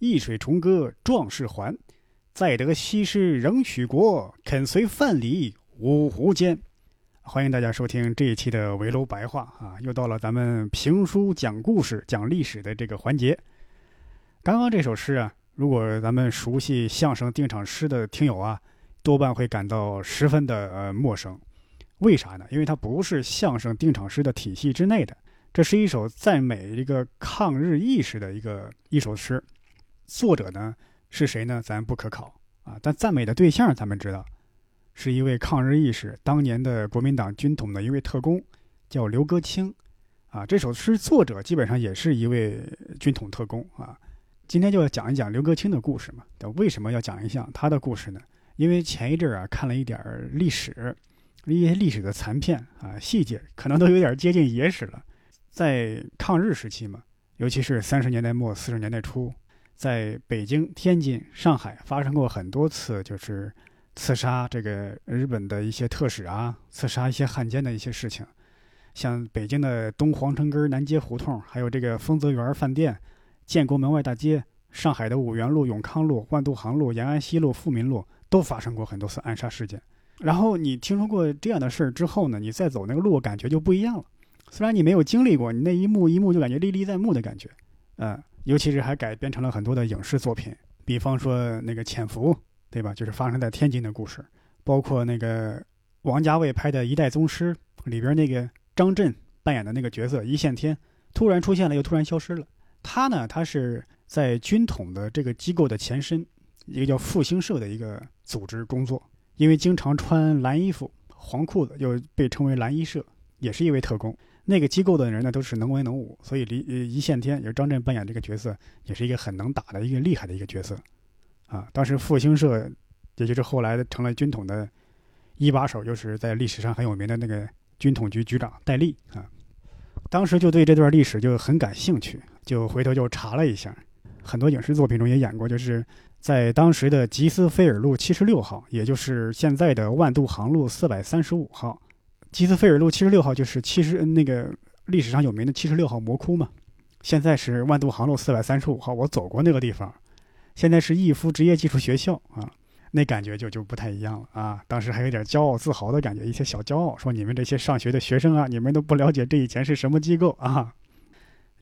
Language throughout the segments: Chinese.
一水重歌壮士还，再得西施仍许国，肯随范蠡五湖间。欢迎大家收听这一期的围楼白话啊！又到了咱们评书讲故事、讲历史的这个环节。刚刚这首诗啊，如果咱们熟悉相声定场诗的听友啊，多半会感到十分的呃陌生。为啥呢？因为它不是相声定场诗的体系之内的，这是一首赞美一个抗日意识的一个一首诗。作者呢是谁呢？咱不可考啊，但赞美的对象咱们知道。是一位抗日义士，当年的国民党军统的一位特工，叫刘戈清，啊，这首诗作者基本上也是一位军统特工啊。今天就要讲一讲刘戈清的故事嘛。为什么要讲一下他的故事呢？因为前一阵啊看了一点历史，一些历史的残片啊，细节可能都有点接近野史了。在抗日时期嘛，尤其是三十年代末四十年代初，在北京、天津、上海发生过很多次，就是。刺杀这个日本的一些特使啊，刺杀一些汉奸的一些事情，像北京的东皇城根南街胡同，还有这个丰泽园饭店、建国门外大街，上海的五原路、永康路、万渡航路、延安西路、富民路，都发生过很多次暗杀事件。然后你听说过这样的事儿之后呢，你再走那个路，感觉就不一样了。虽然你没有经历过，你那一幕一幕就感觉历历在目的感觉，嗯，尤其是还改编成了很多的影视作品，比方说那个《潜伏》。对吧？就是发生在天津的故事，包括那个王家卫拍的《一代宗师》里边那个张震扮演的那个角色一线天，突然出现了又突然消失了。他呢，他是在军统的这个机构的前身，一个叫复兴社的一个组织工作，因为经常穿蓝衣服、黄裤子，又被称为蓝衣社，也是一位特工。那个机构的人呢，都是能文能武，所以离呃一线天也是张震扮演这个角色，也是一个很能打的一个厉害的一个角色。啊，当时复兴社，也就是后来成了军统的一把手，就是在历史上很有名的那个军统局局长戴笠啊。当时就对这段历史就很感兴趣，就回头就查了一下，很多影视作品中也演过，就是在当时的吉斯菲尔路七十六号，也就是现在的万渡航路四百三十五号。吉斯菲尔路七十六号就是七十那个历史上有名的七十六号魔窟嘛，现在是万渡航路四百三十五号，我走过那个地方。现在是义夫职业技术学校啊，那感觉就就不太一样了啊。当时还有点骄傲自豪的感觉，一些小骄傲，说你们这些上学的学生啊，你们都不了解这以前是什么机构啊。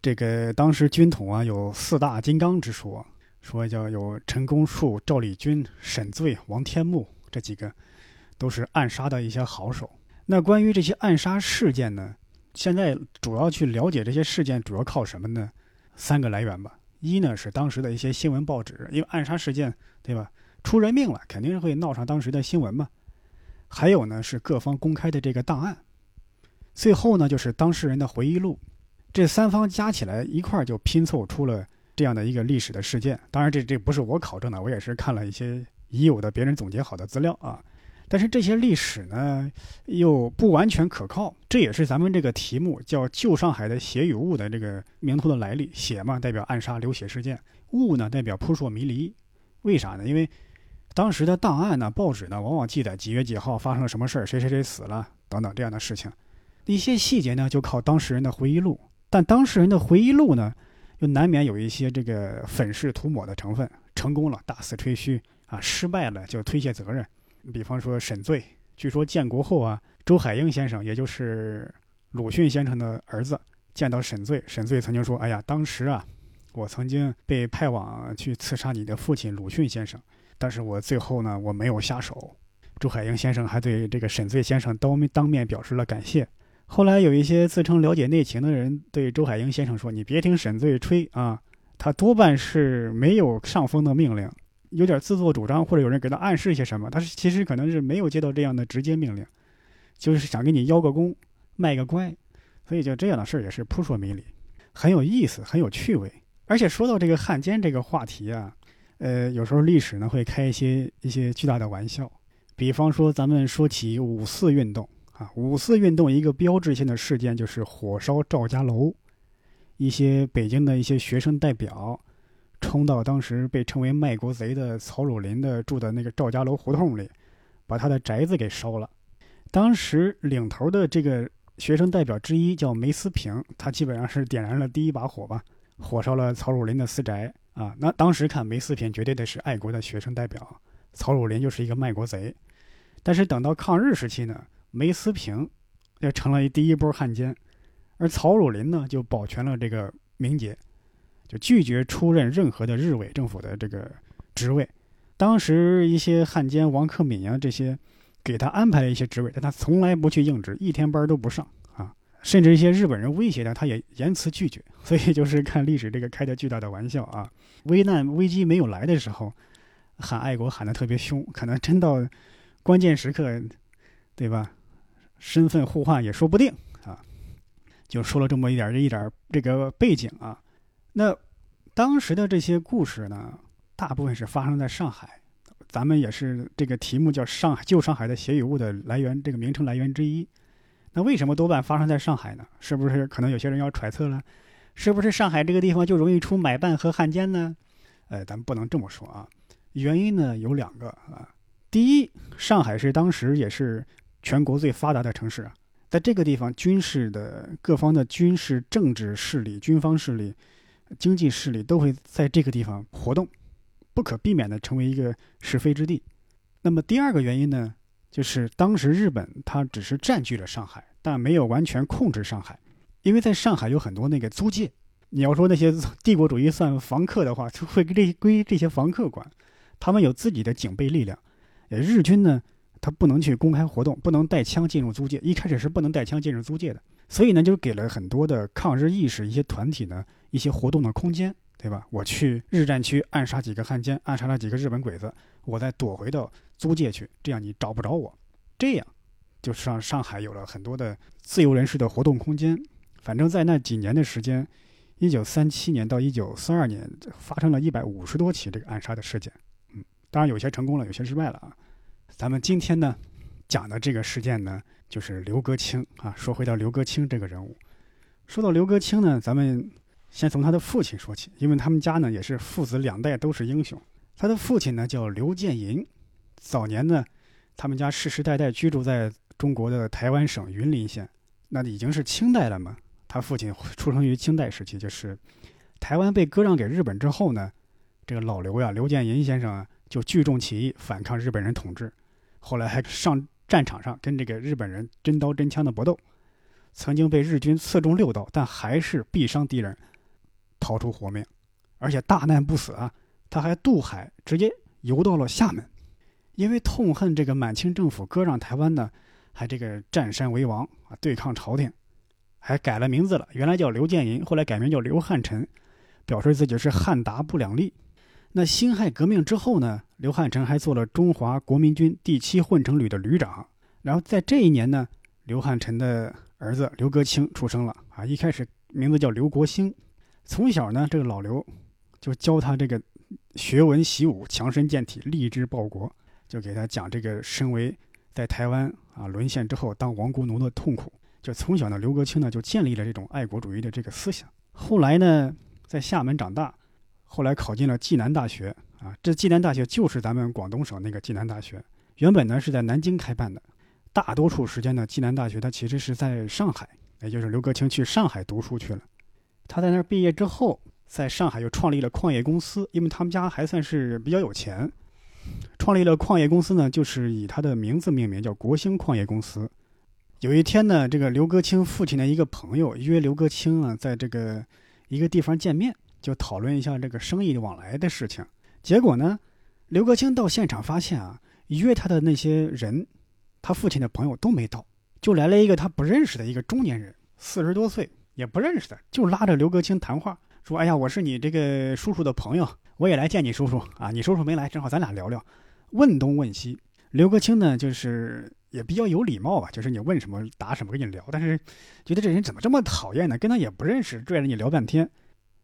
这个当时军统啊有四大金刚之说，说叫有陈公树、赵立军、沈醉、王天木这几个，都是暗杀的一些好手。那关于这些暗杀事件呢，现在主要去了解这些事件，主要靠什么呢？三个来源吧。一呢是当时的一些新闻报纸，因为暗杀事件，对吧？出人命了，肯定是会闹上当时的新闻嘛。还有呢是各方公开的这个档案，最后呢就是当事人的回忆录，这三方加起来一块儿就拼凑出了这样的一个历史的事件。当然，这这不是我考证的，我也是看了一些已有的别人总结好的资料啊。但是这些历史呢，又不完全可靠，这也是咱们这个题目叫《旧上海的血与雾》的这个名头的来历。血嘛，代表暗杀流血事件；雾呢，代表扑朔迷离。为啥呢？因为当时的档案呢、报纸呢，往往记载几月几号发生了什么事儿，谁谁谁死了等等这样的事情。一些细节呢，就靠当事人的回忆录。但当事人的回忆录呢，又难免有一些这个粉饰涂抹的成分。成功了，大肆吹嘘啊；失败了，就推卸责任。比方说沈醉，据说建国后啊，周海婴先生，也就是鲁迅先生的儿子，见到沈醉，沈醉曾经说：“哎呀，当时啊，我曾经被派往去刺杀你的父亲鲁迅先生，但是我最后呢，我没有下手。”周海婴先生还对这个沈醉先生当当面表示了感谢。后来有一些自称了解内情的人对周海婴先生说：“你别听沈醉吹啊，他多半是没有上峰的命令。”有点自作主张，或者有人给他暗示一些什么，他是其实可能是没有接到这样的直接命令，就是想给你邀个功，卖个乖，所以就这样的事儿也是扑朔迷离，很有意思，很有趣味。而且说到这个汉奸这个话题啊，呃，有时候历史呢会开一些一些巨大的玩笑，比方说咱们说起五四运动啊，五四运动一个标志性的事件就是火烧赵家楼，一些北京的一些学生代表冲到当时被称为卖国贼的曹汝霖的住的那个赵家楼胡同里，把他的宅子给烧了。当时领头的这个学生代表之一叫梅思平，他基本上是点燃了第一把火吧，火烧了曹汝霖的私宅。啊，那当时看梅思平绝对的是爱国的学生代表，曹汝霖就是一个卖国贼。但是等到抗日时期呢，梅思平就成了第一波汉奸，而曹汝霖呢就保全了这个名节，就拒绝出任任何的日伪政府的这个职位。当时一些汉奸王克敏啊这些，给他安排了一些职位，但他从来不去应职，一天班都不上啊。甚至一些日本人威胁他，他也严词拒绝。所以就是看历史这个开的巨大的玩笑啊！危难危机没有来的时候，喊爱国喊得特别凶，可能真到关键时刻，对吧？身份互换也说不定啊！就说了这么一点这一点这个背景啊。那当时的这些故事呢，大部分是发生在上海。咱们也是这个题目叫《上海旧上海的血与物》的来源，这个名称来源之一。那为什么多半发生在上海呢？是不是可能有些人要揣测了？是不是上海这个地方就容易出买办和汉奸呢？呃，咱们不能这么说啊。原因呢有两个啊。第一，上海是当时也是全国最发达的城市，在这个地方，军事的各方的军事、政治势力、军方势力、经济势力都会在这个地方活动，不可避免的成为一个是非之地。那么第二个原因呢？就是当时日本，它只是占据了上海，但没有完全控制上海，因为在上海有很多那个租界。你要说那些帝国主义算房客的话，就会这归这些房客管，他们有自己的警备力量。呃，日军呢，他不能去公开活动，不能带枪进入租界，一开始是不能带枪进入租界的，所以呢，就给了很多的抗日意识一些团体呢一些活动的空间，对吧？我去日战区暗杀几个汉奸，暗杀了几个日本鬼子，我再躲回到。租界去，这样你找不着我，这样就是让上海有了很多的自由人士的活动空间。反正，在那几年的时间，一九三七年到一九四二年，发生了一百五十多起这个暗杀的事件。嗯，当然有些成功了，有些失败了啊。咱们今天呢讲的这个事件呢，就是刘格清啊。说回到刘格清这个人物，说到刘格清呢，咱们先从他的父亲说起，因为他们家呢也是父子两代都是英雄。他的父亲呢叫刘建银。早年呢，他们家世世代代居住在中国的台湾省云林县，那已经是清代了嘛。他父亲出生于清代时期，就是台湾被割让给日本之后呢，这个老刘呀，刘建银先生啊，就聚众起义反抗日本人统治，后来还上战场上跟这个日本人真刀真枪的搏斗，曾经被日军刺中六刀，但还是毙伤敌人，逃出活命，而且大难不死啊，他还渡海直接游到了厦门。因为痛恨这个满清政府割让台湾呢，还这个占山为王啊，对抗朝廷，还改了名字了。原来叫刘建银，后来改名叫刘汉臣，表示自己是汉达不两立。那辛亥革命之后呢，刘汉臣还做了中华国民军第七混成旅的旅长。然后在这一年呢，刘汉臣的儿子刘格清出生了啊，一开始名字叫刘国兴。从小呢，这个老刘就教他这个学文习武，强身健体，立志报国。就给他讲这个身为在台湾啊沦陷之后当亡国奴的痛苦。就从小呢，刘格清呢就建立了这种爱国主义的这个思想。后来呢，在厦门长大，后来考进了暨南大学啊。这暨南大学就是咱们广东省那个暨南大学。原本呢是在南京开办的，大多数时间呢，暨南大学它其实是在上海，也就是刘格清去上海读书去了。他在那儿毕业之后，在上海又创立了矿业公司，因为他们家还算是比较有钱。创立了矿业公司呢，就是以他的名字命名，叫国兴矿业公司。有一天呢，这个刘格清父亲的一个朋友约刘格清啊，在这个一个地方见面，就讨论一下这个生意往来的事情。结果呢，刘格清到现场发现啊，约他的那些人，他父亲的朋友都没到，就来了一个他不认识的一个中年人，四十多岁，也不认识的，就拉着刘格清谈话，说：“哎呀，我是你这个叔叔的朋友，我也来见你叔叔啊，你叔叔没来，正好咱俩聊聊。”问东问西，刘格清呢，就是也比较有礼貌吧，就是你问什么答什么，跟你聊。但是觉得这人怎么这么讨厌呢？跟他也不认识，拽着你聊半天。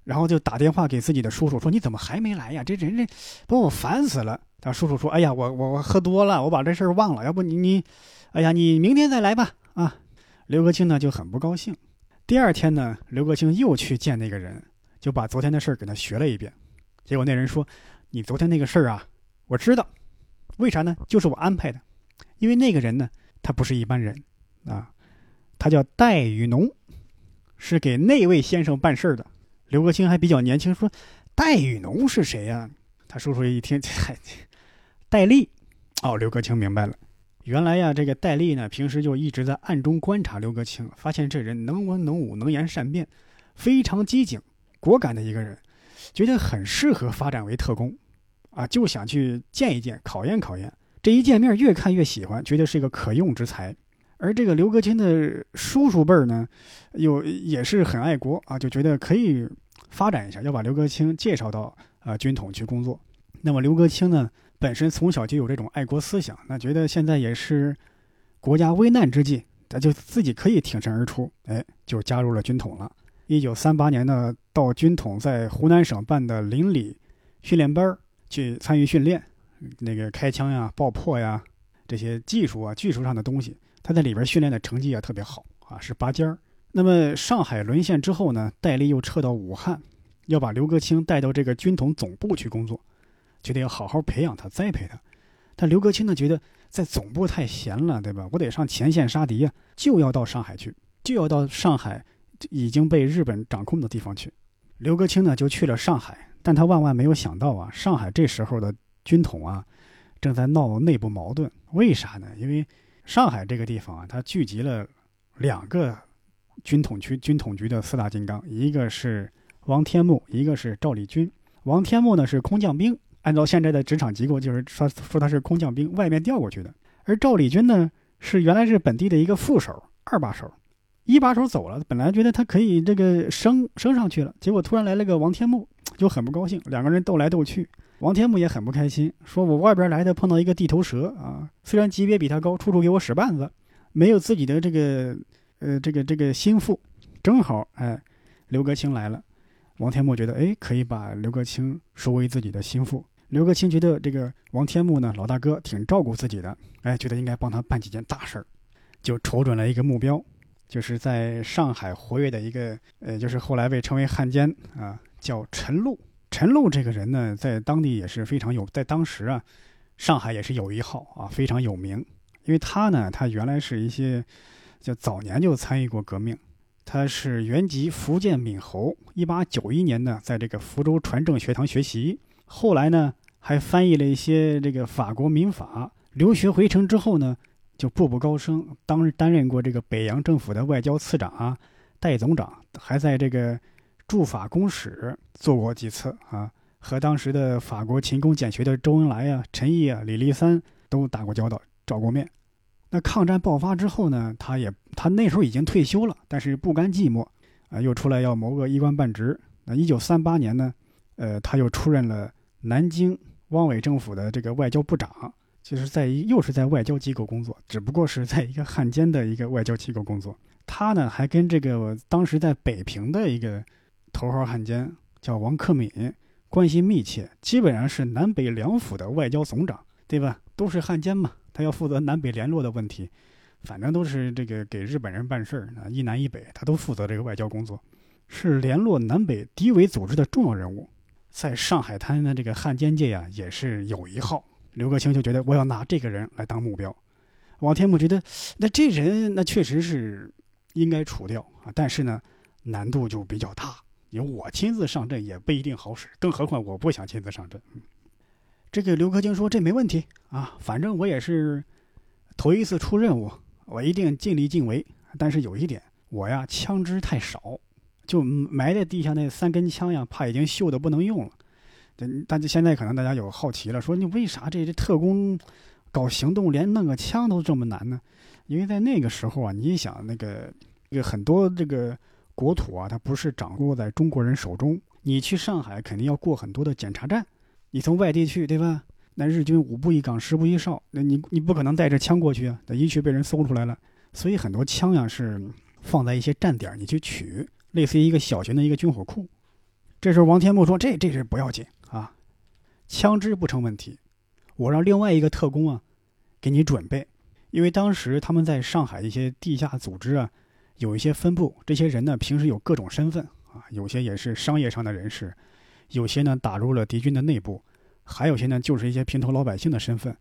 然后就打电话给自己的叔叔说：“你怎么还没来呀？这人这把我烦死了。”他叔叔说：“哎呀，我我我喝多了，我把这事儿忘了。要不你你，哎呀，你明天再来吧。”啊，刘格清呢就很不高兴。第二天呢，刘克清又去见那个人，就把昨天的事儿给他学了一遍。结果那人说：“你昨天那个事儿啊，我知道，为啥呢？就是我安排的。因为那个人呢，他不是一般人啊，他叫戴雨农，是给那位先生办事儿的。”刘克清还比较年轻，说：“戴雨农是谁呀？”他叔叔一听，嗨，戴笠。哦，刘克清明白了，原来呀，这个戴笠呢，平时就一直在暗中观察刘克清，发现这人能文能武，能言善辩，非常机警、果敢的一个人，觉得很适合发展为特工，啊，就想去见一见，考验考验。这一见面，越看越喜欢，觉得是一个可用之才。而这个刘克清的叔叔辈儿呢，有也是很爱国啊，就觉得可以发展一下，要把刘克清介绍到啊军统去工作。那么刘克清呢，本身从小就有这种爱国思想，那觉得现在也是国家危难之际，他就自己可以挺身而出，哎，就加入了军统了。一九三八年呢，到军统在湖南省办的邻里训练班去参与训练，那个开枪呀、爆破呀这些技术啊、技术上的东西。他在里边训练的成绩也特别好啊，是拔尖儿。那么上海沦陷之后呢，戴笠又撤到武汉，要把刘克清带到这个军统总部去工作，觉得要好好培养他、栽培他。但刘克清呢，觉得在总部太闲了，对吧？我得上前线杀敌呀，就要到上海去，就要到上海已经被日本掌控的地方去。刘克清呢，就去了上海，但他万万没有想到啊，上海这时候的军统啊，正在闹内部矛盾。为啥呢？因为上海这个地方啊，它聚集了两个军统区、军统局的四大金刚，一个是王天木，一个是赵立军。王天木呢是空降兵，按照现在的职场机构，就是说说他是空降兵，外面调过去的。而赵立军呢是原来是本地的一个副手、二把手，一把手走了，本来觉得他可以这个升升上去了，结果突然来了个王天木，就很不高兴，两个人斗来斗去。王天木也很不开心，说：“我外边来的碰到一个地头蛇啊，虽然级别比他高，处处给我使绊子，没有自己的这个，呃，这个这个心腹，正好哎，刘格清来了。王天木觉得哎，可以把刘克清收为自己的心腹。刘克清觉得这个王天木呢，老大哥挺照顾自己的，哎，觉得应该帮他办几件大事儿，就瞅准了一个目标，就是在上海活跃的一个，呃，就是后来被称为汉奸啊，叫陈露。”陈露这个人呢，在当地也是非常有，在当时啊，上海也是有一号啊，非常有名。因为他呢，他原来是一些，就早年就参与过革命。他是原籍福建闽侯，一八九一年呢，在这个福州船政学堂学习，后来呢，还翻译了一些这个法国民法。留学回城之后呢，就步步高升，当担任过这个北洋政府的外交次长啊、代总长，还在这个。驻法公使做过几次啊，和当时的法国勤工俭学的周恩来啊、陈毅啊、李立三都打过交道，照过面。那抗战爆发之后呢，他也他那时候已经退休了，但是不甘寂寞啊，又出来要谋个一官半职。那一九三八年呢，呃，他又出任了南京汪伪政府的这个外交部长，就是在又是在外交机构工作，只不过是在一个汉奸的一个外交机构工作。他呢，还跟这个当时在北平的一个。头号汉奸叫王克敏，关系密切，基本上是南北两府的外交总长，对吧？都是汉奸嘛，他要负责南北联络的问题，反正都是这个给日本人办事儿啊，一南一北，他都负责这个外交工作，是联络南北敌伪组织的重要人物，在上海滩的这个汉奸界呀，也是有一号。刘克清就觉得我要拿这个人来当目标，王天木觉得那这人那确实是应该除掉啊，但是呢，难度就比较大。由我亲自上阵也不一定好使，更何况我不想亲自上阵。这个刘克清说：“这没问题啊，反正我也是头一次出任务，我一定尽力尽为。但是有一点，我呀枪支太少，就埋在地下那三根枪呀，怕已经锈的不能用了。但是现在可能大家有好奇了，说你为啥这这特工搞行动连弄个枪都这么难呢？因为在那个时候啊，你想那个那个很多这个。”国土啊，它不是掌握在中国人手中。你去上海肯定要过很多的检查站，你从外地去，对吧？那日军五步一岗，十步一哨，那你你不可能带着枪过去啊，那一去被人搜出来了。所以很多枪呀是放在一些站点，你去取，类似于一个小型的一个军火库。这时候王天木说：“这这是不要紧啊，枪支不成问题，我让另外一个特工啊给你准备，因为当时他们在上海一些地下组织啊有一些分部，这些人呢平时有各种身份啊，有些也是商业上的人士，有些呢打入了敌军的内部，还有些呢就是一些平头老百姓的身份，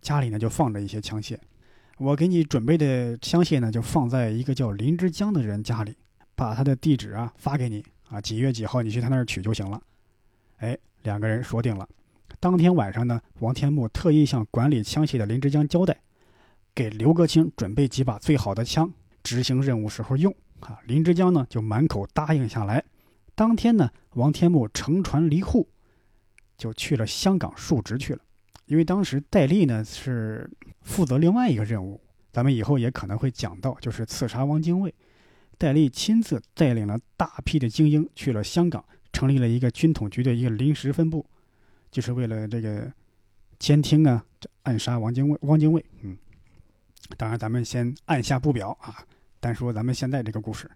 家里呢就放着一些枪械。我给你准备的枪械呢就放在一个叫林之江的人家里，把他的地址啊发给你啊，几月几号你去他那儿取就行了。哎，两个人说定了。当天晚上呢，王天木特意向管理枪械的林之江交代，给刘格清准备几把最好的枪，执行任务时候用。啊，林之江呢就满口答应下来。当天呢，王天木乘船离沪，就去了香港述职去了。因为当时戴笠呢是负责另外一个任务，咱们以后也可能会讲到，就是刺杀汪精卫。戴笠亲自带领了大批的精英去了香港，成立了一个军统局的一个临时分部，就是为了这个监听啊，暗杀王精卫。汪精卫，嗯，当然咱们先按下不表啊，单说咱们现在这个故事。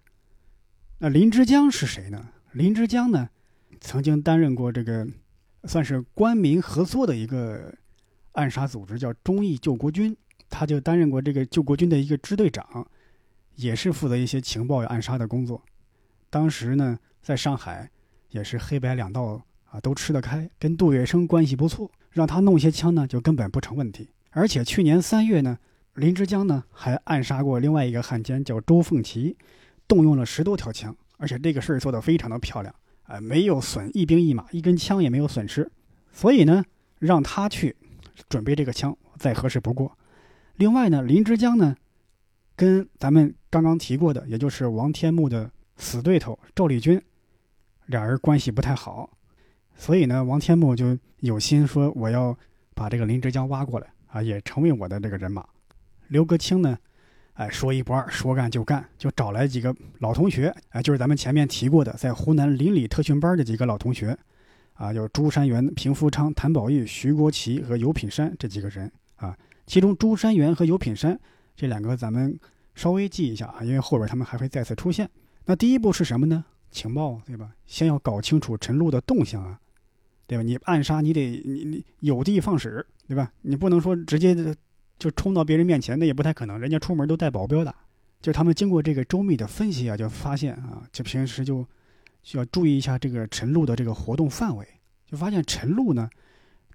那林之江是谁呢？林之江呢，曾经担任过这个，算是官民合作的一个暗杀组织，叫忠义救国军，他就担任过这个救国军的一个支队长。也是负责一些情报暗杀的工作。当时呢，在上海也是黑白两道啊都吃得开，跟杜月笙关系不错，让他弄些枪呢就根本不成问题。而且去年三月呢，林之江呢还暗杀过另外一个汉奸叫周凤岐，动用了十多条枪，而且这个事儿做得非常的漂亮啊，没有损一兵一马，一根枪也没有损失。所以呢，让他去准备这个枪再合适不过。另外呢，林之江呢。跟咱们刚刚提过的，也就是王天木的死对头赵立军，俩人关系不太好，所以呢，王天木就有心说我要把这个林之江挖过来啊，也成为我的这个人马。刘格清呢，哎，说一不二，说干就干，就找来几个老同学，哎，就是咱们前面提过的，在湖南邻里特训班的几个老同学，啊，有朱山元、平福昌、谭宝玉、徐国奇和尤品山这几个人啊，其中朱山元和尤品山。这两个咱们稍微记一下啊，因为后边他们还会再次出现。那第一步是什么呢？情报，对吧？先要搞清楚陈露的动向啊，对吧？你暗杀，你得你你有的放矢，对吧？你不能说直接就冲到别人面前，那也不太可能。人家出门都带保镖的。就他们经过这个周密的分析啊，就发现啊，就平时就需要注意一下这个陈露的这个活动范围。就发现陈露呢，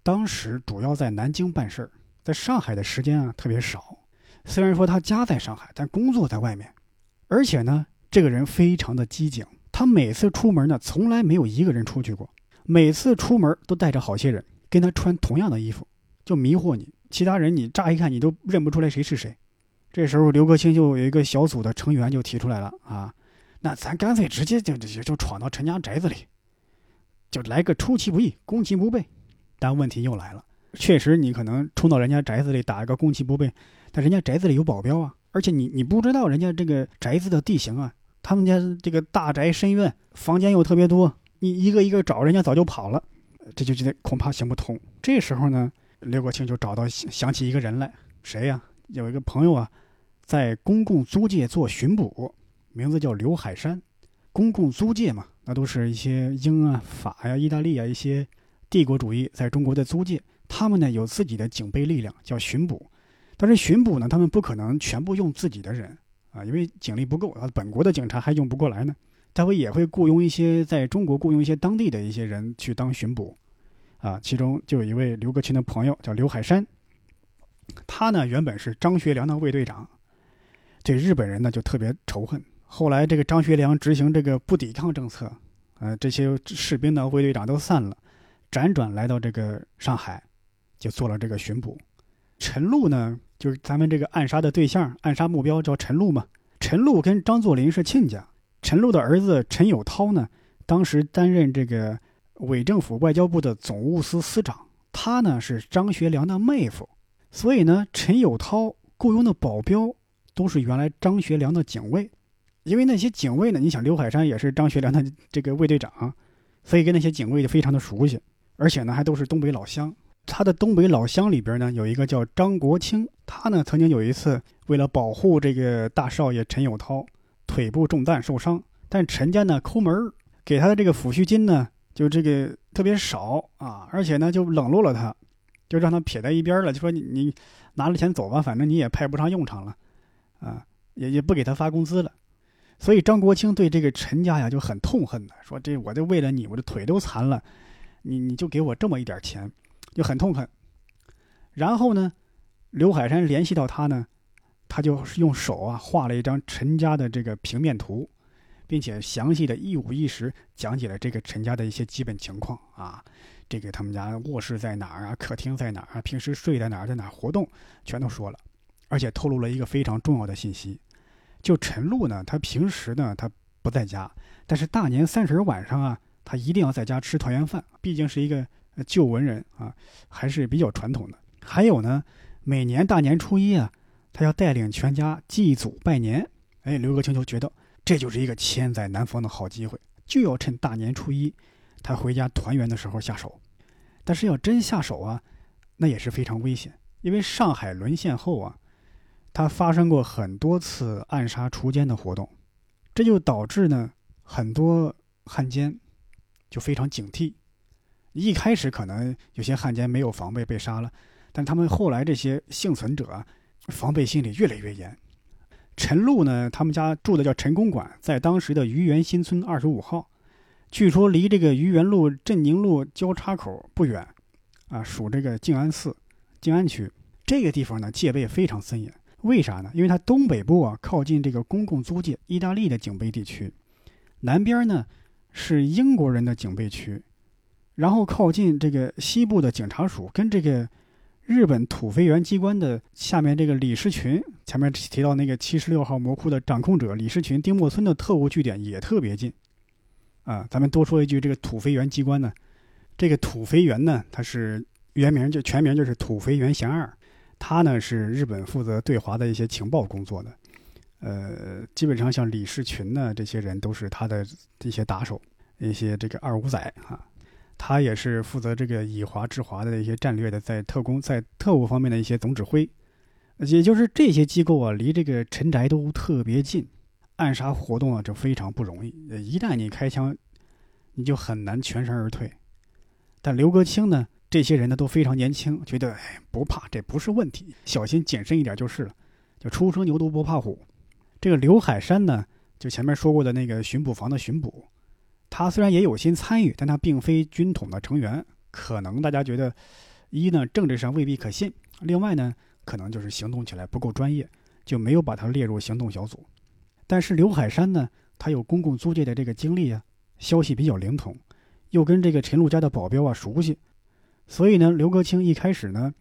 当时主要在南京办事儿，在上海的时间啊特别少。虽然说他家在上海，但工作在外面，而且呢，这个人非常的机警。他每次出门呢，从来没有一个人出去过，每次出门都带着好些人，跟他穿同样的衣服，就迷惑你。其他人你乍一看你都认不出来谁是谁。这时候刘克清就有一个小组的成员就提出来了啊，那咱干脆直接就就就闯到陈家宅子里，就来个出其不意，攻其不备。但问题又来了，确实你可能冲到人家宅子里打一个攻其不备。但人家宅子里有保镖啊，而且你你不知道人家这个宅子的地形啊，他们家这个大宅深院，房间又特别多，你一个一个找，人家早就跑了，这就觉得恐怕行不通。这时候呢，刘国庆就找到想起一个人来，谁呀？有一个朋友啊，在公共租界做巡捕，名字叫刘海山。公共租界嘛，那都是一些英啊、法呀、意大利啊一些帝国主义在中国的租界，他们呢有自己的警备力量，叫巡捕。但是巡捕呢，他们不可能全部用自己的人啊，因为警力不够啊，本国的警察还用不过来呢。他会也会雇佣一些在中国雇佣一些当地的一些人去当巡捕，啊，其中就有一位刘格群的朋友叫刘海山，他呢原本是张学良的卫队长，对日本人呢就特别仇恨。后来这个张学良执行这个不抵抗政策，呃，这些士兵的卫队长都散了，辗转来到这个上海，就做了这个巡捕。陈露呢？就是咱们这个暗杀的对象，暗杀目标叫陈露嘛。陈露跟张作霖是亲家。陈露的儿子陈友涛呢，当时担任这个伪政府外交部的总务司司长。他呢是张学良的妹夫，所以呢，陈友涛雇佣的保镖都是原来张学良的警卫。因为那些警卫呢，你想刘海山也是张学良的这个卫队长，所以跟那些警卫就非常的熟悉，而且呢还都是东北老乡。他的东北老乡里边呢，有一个叫张国清，他呢曾经有一次为了保护这个大少爷陈友涛，腿部中弹受伤，但陈家呢抠门儿给他的这个抚恤金呢就这个特别少啊，而且呢就冷落了他，就让他撇在一边了，就说你你拿了钱走吧，反正你也派不上用场了，啊，也也不给他发工资了。所以张国清对这个陈家呀就很痛恨的，说这我就为了你，我的腿都残了，你你就给我这么一点钱，就很痛恨。然后呢，刘海山联系到他呢，他就用手啊画了一张陈家的这个平面图，并且详细的一五一十讲解了这个陈家的一些基本情况啊，这个他们家卧室在哪儿啊，客厅在哪儿啊，平时睡在哪儿，在哪儿活动，全都说了，而且透露了一个非常重要的信息。就陈露呢，他平时呢他不在家，但是大年三十晚上啊，他一定要在家吃团圆饭，毕竟是一个旧文人啊，还是比较传统的。还有呢，每年大年初一啊，他要带领全家祭祖拜年。哎，刘格清就觉得这就是一个千载难逢的好机会，就要趁大年初一他回家团圆的时候下手。但是要真下手啊，那也是非常危险，因为上海沦陷后啊。他发生过很多次暗杀除奸的活动，这就导致呢很多汉奸就非常警惕。一开始可能有些汉奸没有防备被杀了，但他们后来这些幸存者啊，防备心理越来越严。陈露呢，他们家住的叫陈公馆，在当时的愚园新村二十五号，据说离这个愚园路镇宁路交叉口不远，啊，属这个静安寺、静安区这个地方呢，戒备非常森严。为啥呢？因为它东北部啊靠近这个公共租界，意大利的警备地区；南边呢是英国人的警备区，然后靠近这个西部的警察署，跟这个日本土肥原机关的下面这个李士群，前面提到那个七十六号魔窟的掌控者李士群丁默村的特务据点也特别近。啊，咱们多说一句，这个土肥原机关呢，这个土肥原呢，它是原名就全名就是土肥原贤二。他呢是日本负责对华的一些情报工作的，呃，基本上像李士群呢这些人都是他的一些打手，一些这个二五仔啊，他也是负责这个以华制华的一些战略的，在特工在特务方面的一些总指挥，也就是这些机构啊离这个陈宅都特别近，暗杀活动啊就非常不容易，一旦你开枪，你就很难全身而退，但刘格清呢？这些人呢都非常年轻，觉得哎不怕，这不是问题，小心谨慎一点就是了。就初生牛犊不怕虎。这个刘海山呢，就前面说过的那个巡捕房的巡捕，他虽然也有心参与，但他并非军统的成员。可能大家觉得，一呢政治上未必可信，另外呢可能就是行动起来不够专业，就没有把他列入行动小组。但是刘海山呢，他有公共租界的这个经历啊，消息比较灵通，又跟这个陈露家的保镖啊熟悉。所以呢，刘格清一开始呢，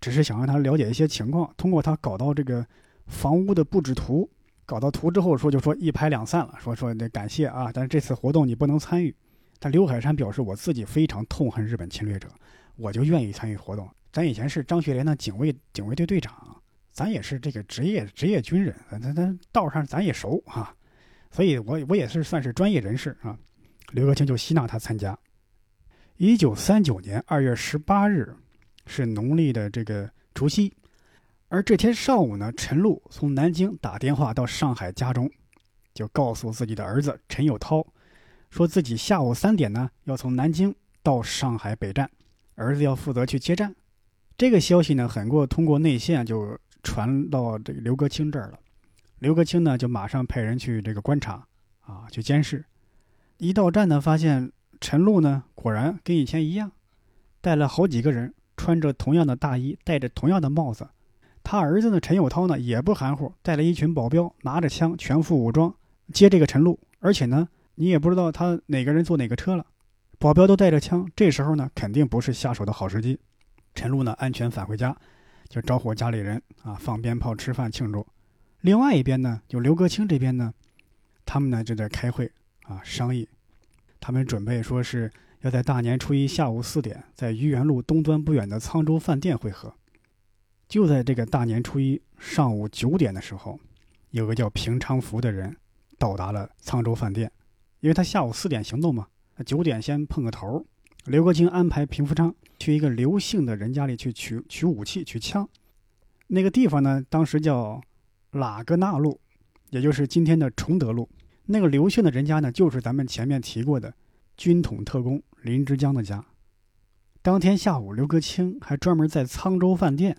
只是想让他了解一些情况，通过他搞到这个房屋的布置图，搞到图之后说就说一拍两散了，说说那感谢啊，但是这次活动你不能参与。但刘海山表示，我自己非常痛恨日本侵略者，我就愿意参与活动。咱以前是张学良的警卫警卫队队长，咱也是这个职业职业军人，咱咱道上咱也熟啊，所以我我也是算是专业人士啊。刘国清就吸纳他参加。一九三九年二月十八日，是农历的这个除夕，而这天上午呢，陈露从南京打电话到上海家中，就告诉自己的儿子陈友涛，说自己下午三点呢要从南京到上海北站，儿子要负责去接站。这个消息呢，很过通过内线就传到这个刘格清这儿了。刘格清呢就马上派人去这个观察，啊，去监视。一到站呢，发现。陈露呢，果然跟以前一样，带了好几个人，穿着同样的大衣，戴着同样的帽子。他儿子呢，陈友涛呢，也不含糊，带了一群保镖，拿着枪，全副武装，接这个陈露。而且呢，你也不知道他哪个人坐哪个车了，保镖都带着枪。这时候呢，肯定不是下手的好时机。陈露呢，安全返回家，就招呼家里人啊，放鞭炮、吃饭庆祝。另外一边呢，就刘格清这边呢，他们呢就在开会啊，商议。他们准备说是要在大年初一下午四点，在愚园路东端不远的沧州饭店会合。就在这个大年初一上午九点的时候，有个叫平昌福的人到达了沧州饭店，因为他下午四点行动嘛，他九点先碰个头。刘国清安排平福昌去一个刘姓的人家里去取取武器、取枪。那个地方呢，当时叫喇格纳路，也就是今天的崇德路。那个刘姓的人家呢，就是咱们前面提过的军统特工林之江的家。当天下午，刘格清还专门在沧州饭店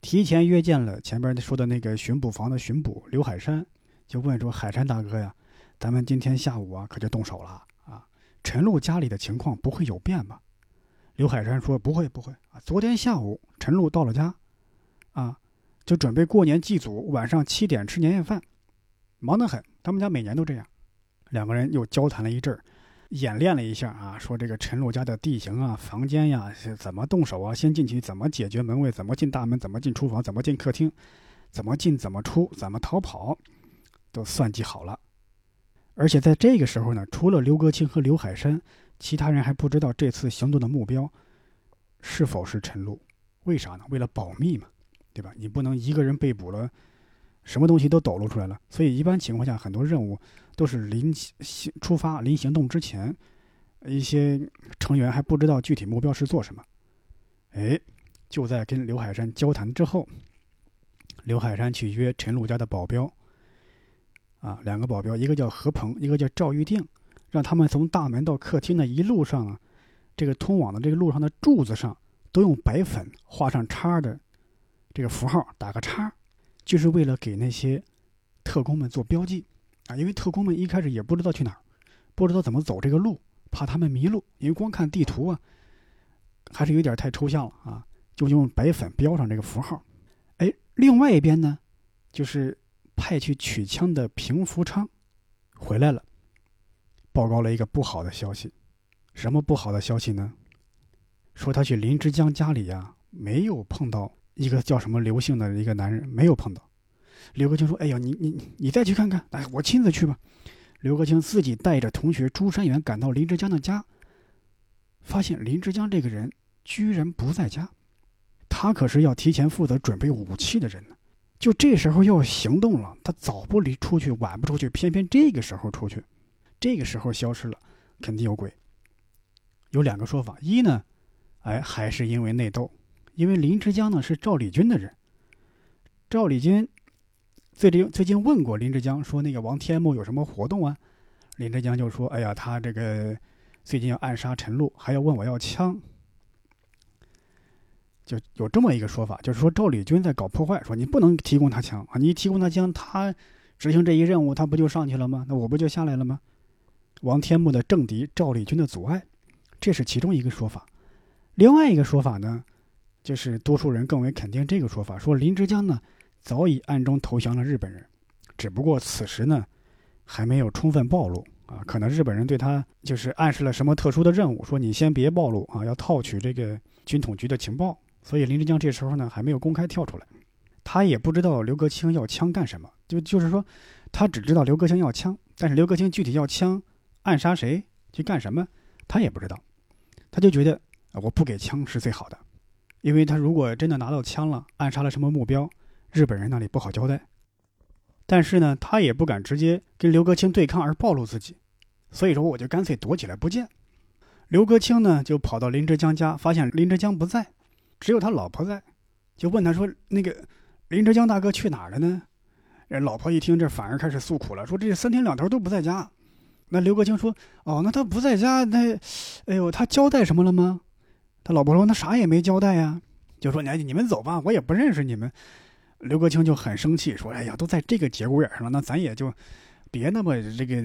提前约见了前边说的那个巡捕房的巡捕刘海山，就问说：“海山大哥呀，咱们今天下午啊可就动手了啊！陈露家里的情况不会有变吧？”刘海山说：“不会，不会啊！昨天下午陈露到了家，啊，就准备过年祭祖，晚上七点吃年夜饭，忙得很。他们家每年都这样。”两个人又交谈了一阵儿，演练了一下啊，说这个陈露家的地形啊、房间呀是怎么动手啊，先进去怎么解决门卫，怎么进大门，怎么进厨房，怎么进客厅，怎么进怎么出，怎么逃跑，都算计好了。而且在这个时候呢，除了刘格清和刘海山。其他人还不知道这次行动的目标是否是陈露，为啥呢？为了保密嘛，对吧？你不能一个人被捕了，什么东西都抖露出来了。所以一般情况下，很多任务都是临行出发、临行动之前，一些成员还不知道具体目标是做什么。哎，就在跟刘海山交谈之后，刘海山去约陈露家的保镖，啊，两个保镖，一个叫何鹏，一个叫赵玉定。让他们从大门到客厅的一路上啊，这个通往的这个路上的柱子上都用白粉画上叉的这个符号，打个叉，就是为了给那些特工们做标记啊。因为特工们一开始也不知道去哪儿，不知道怎么走这个路，怕他们迷路，因为光看地图啊，还是有点太抽象了啊，就用白粉标上这个符号。哎，另外一边呢，就是派去取枪的平福昌回来了。报告了一个不好的消息，什么不好的消息呢？说他去林之江家里呀，没有碰到一个叫什么刘姓的一个男人，没有碰到。刘国清说：“哎呀，你你你再去看看，哎，我亲自去吧。”刘国清自己带着同学朱山元赶到林之江的家，发现林之江这个人居然不在家，他可是要提前负责准备武器的人呢。就这时候要行动了，他早不离出去，晚不出去，偏偏这个时候出去。这个时候消失了，肯定有鬼。有两个说法：一呢，哎，还是因为内斗，因为林之江呢是赵立军的人。赵立军最近最近问过林之江，说那个王天木有什么活动啊？林之江就说：“哎呀，他这个最近要暗杀陈露，还要问我要枪。”就有这么一个说法，就是说赵立军在搞破坏，说你不能提供他枪啊，你提供他枪，他执行这一任务，他不就上去了吗？那我不就下来了吗？王天木的政敌赵立军的阻碍，这是其中一个说法。另外一个说法呢，就是多数人更为肯定这个说法，说林之江呢早已暗中投降了日本人，只不过此时呢还没有充分暴露啊。可能日本人对他就是暗示了什么特殊的任务，说你先别暴露啊，要套取这个军统局的情报。所以林之江这时候呢还没有公开跳出来，他也不知道刘格清要枪干什么，就就是说他只知道刘格清要枪，但是刘格清具体要枪。暗杀谁去干什么，他也不知道，他就觉得我不给枪是最好的，因为他如果真的拿到枪了，暗杀了什么目标，日本人那里不好交代。但是呢，他也不敢直接跟刘格清对抗而暴露自己，所以说我就干脆躲起来不见。刘格清呢就跑到林之江家，发现林之江不在，只有他老婆在，就问他说：“那个林之江大哥去哪儿了呢？”人老婆一听这反而开始诉苦了，说这三天两头都不在家。那刘国清说：“哦，那他不在家，那，哎呦，他交代什么了吗？”他老婆说：“那啥也没交代呀。”就说：“你你们走吧，我也不认识你们。”刘国清就很生气，说：“哎呀，都在这个节骨眼上了，那咱也就别那么这个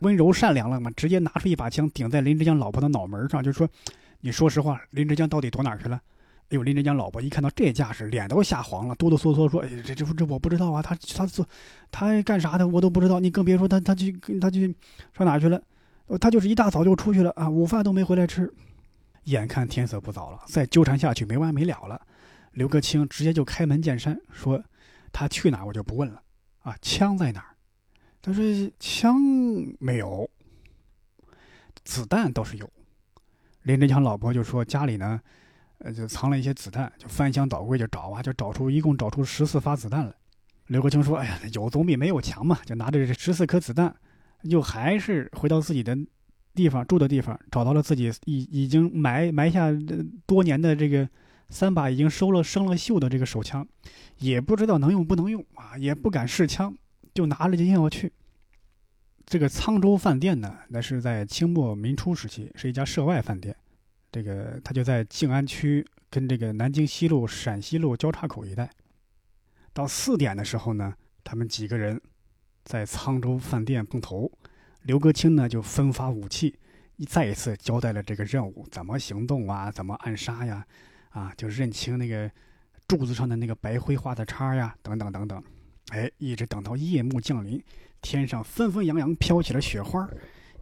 温柔善良了嘛，直接拿出一把枪顶在林志江老婆的脑门上，就说：‘你说实话，林志江到底躲哪去了？’”哎呦，林志江老婆一看到这架势，脸都吓黄了，哆哆嗦嗦说：“哎，这这这我不知道啊，他他做他干啥的我都不知道，你更别说他他去他去上哪去了，他就是一大早就出去了啊，午饭都没回来吃。眼看天色不早了，再纠缠下去没完没了了。刘格清直接就开门见山说：他去哪我就不问了啊，枪在哪儿？他说枪没有，子弹倒是有。林振强老婆就说家里呢。”呃，就藏了一些子弹，就翻箱倒柜就找啊，就找出一共找出十四发子弹来。刘国清说：“哎呀，有总比没有强嘛。”就拿着这十四颗子弹，又还是回到自己的地方住的地方，找到了自己已已经埋埋下多年的这个三把已经收了生了锈的这个手枪，也不知道能用不能用啊，也不敢试枪，就拿着就硬要去。这个沧州饭店呢，那是在清末民初时期，是一家涉外饭店。这个它就在静安区跟这个南京西路、陕西路交叉口一带。到四点的时候呢，他们几个人在沧州饭店碰头，刘格清呢就分发武器，再一次交代了这个任务怎么行动啊，怎么暗杀呀，啊，就认清那个柱子上的那个白灰画的叉呀，等等等等。哎，一直等到夜幕降临，天上纷纷扬扬飘起了雪花，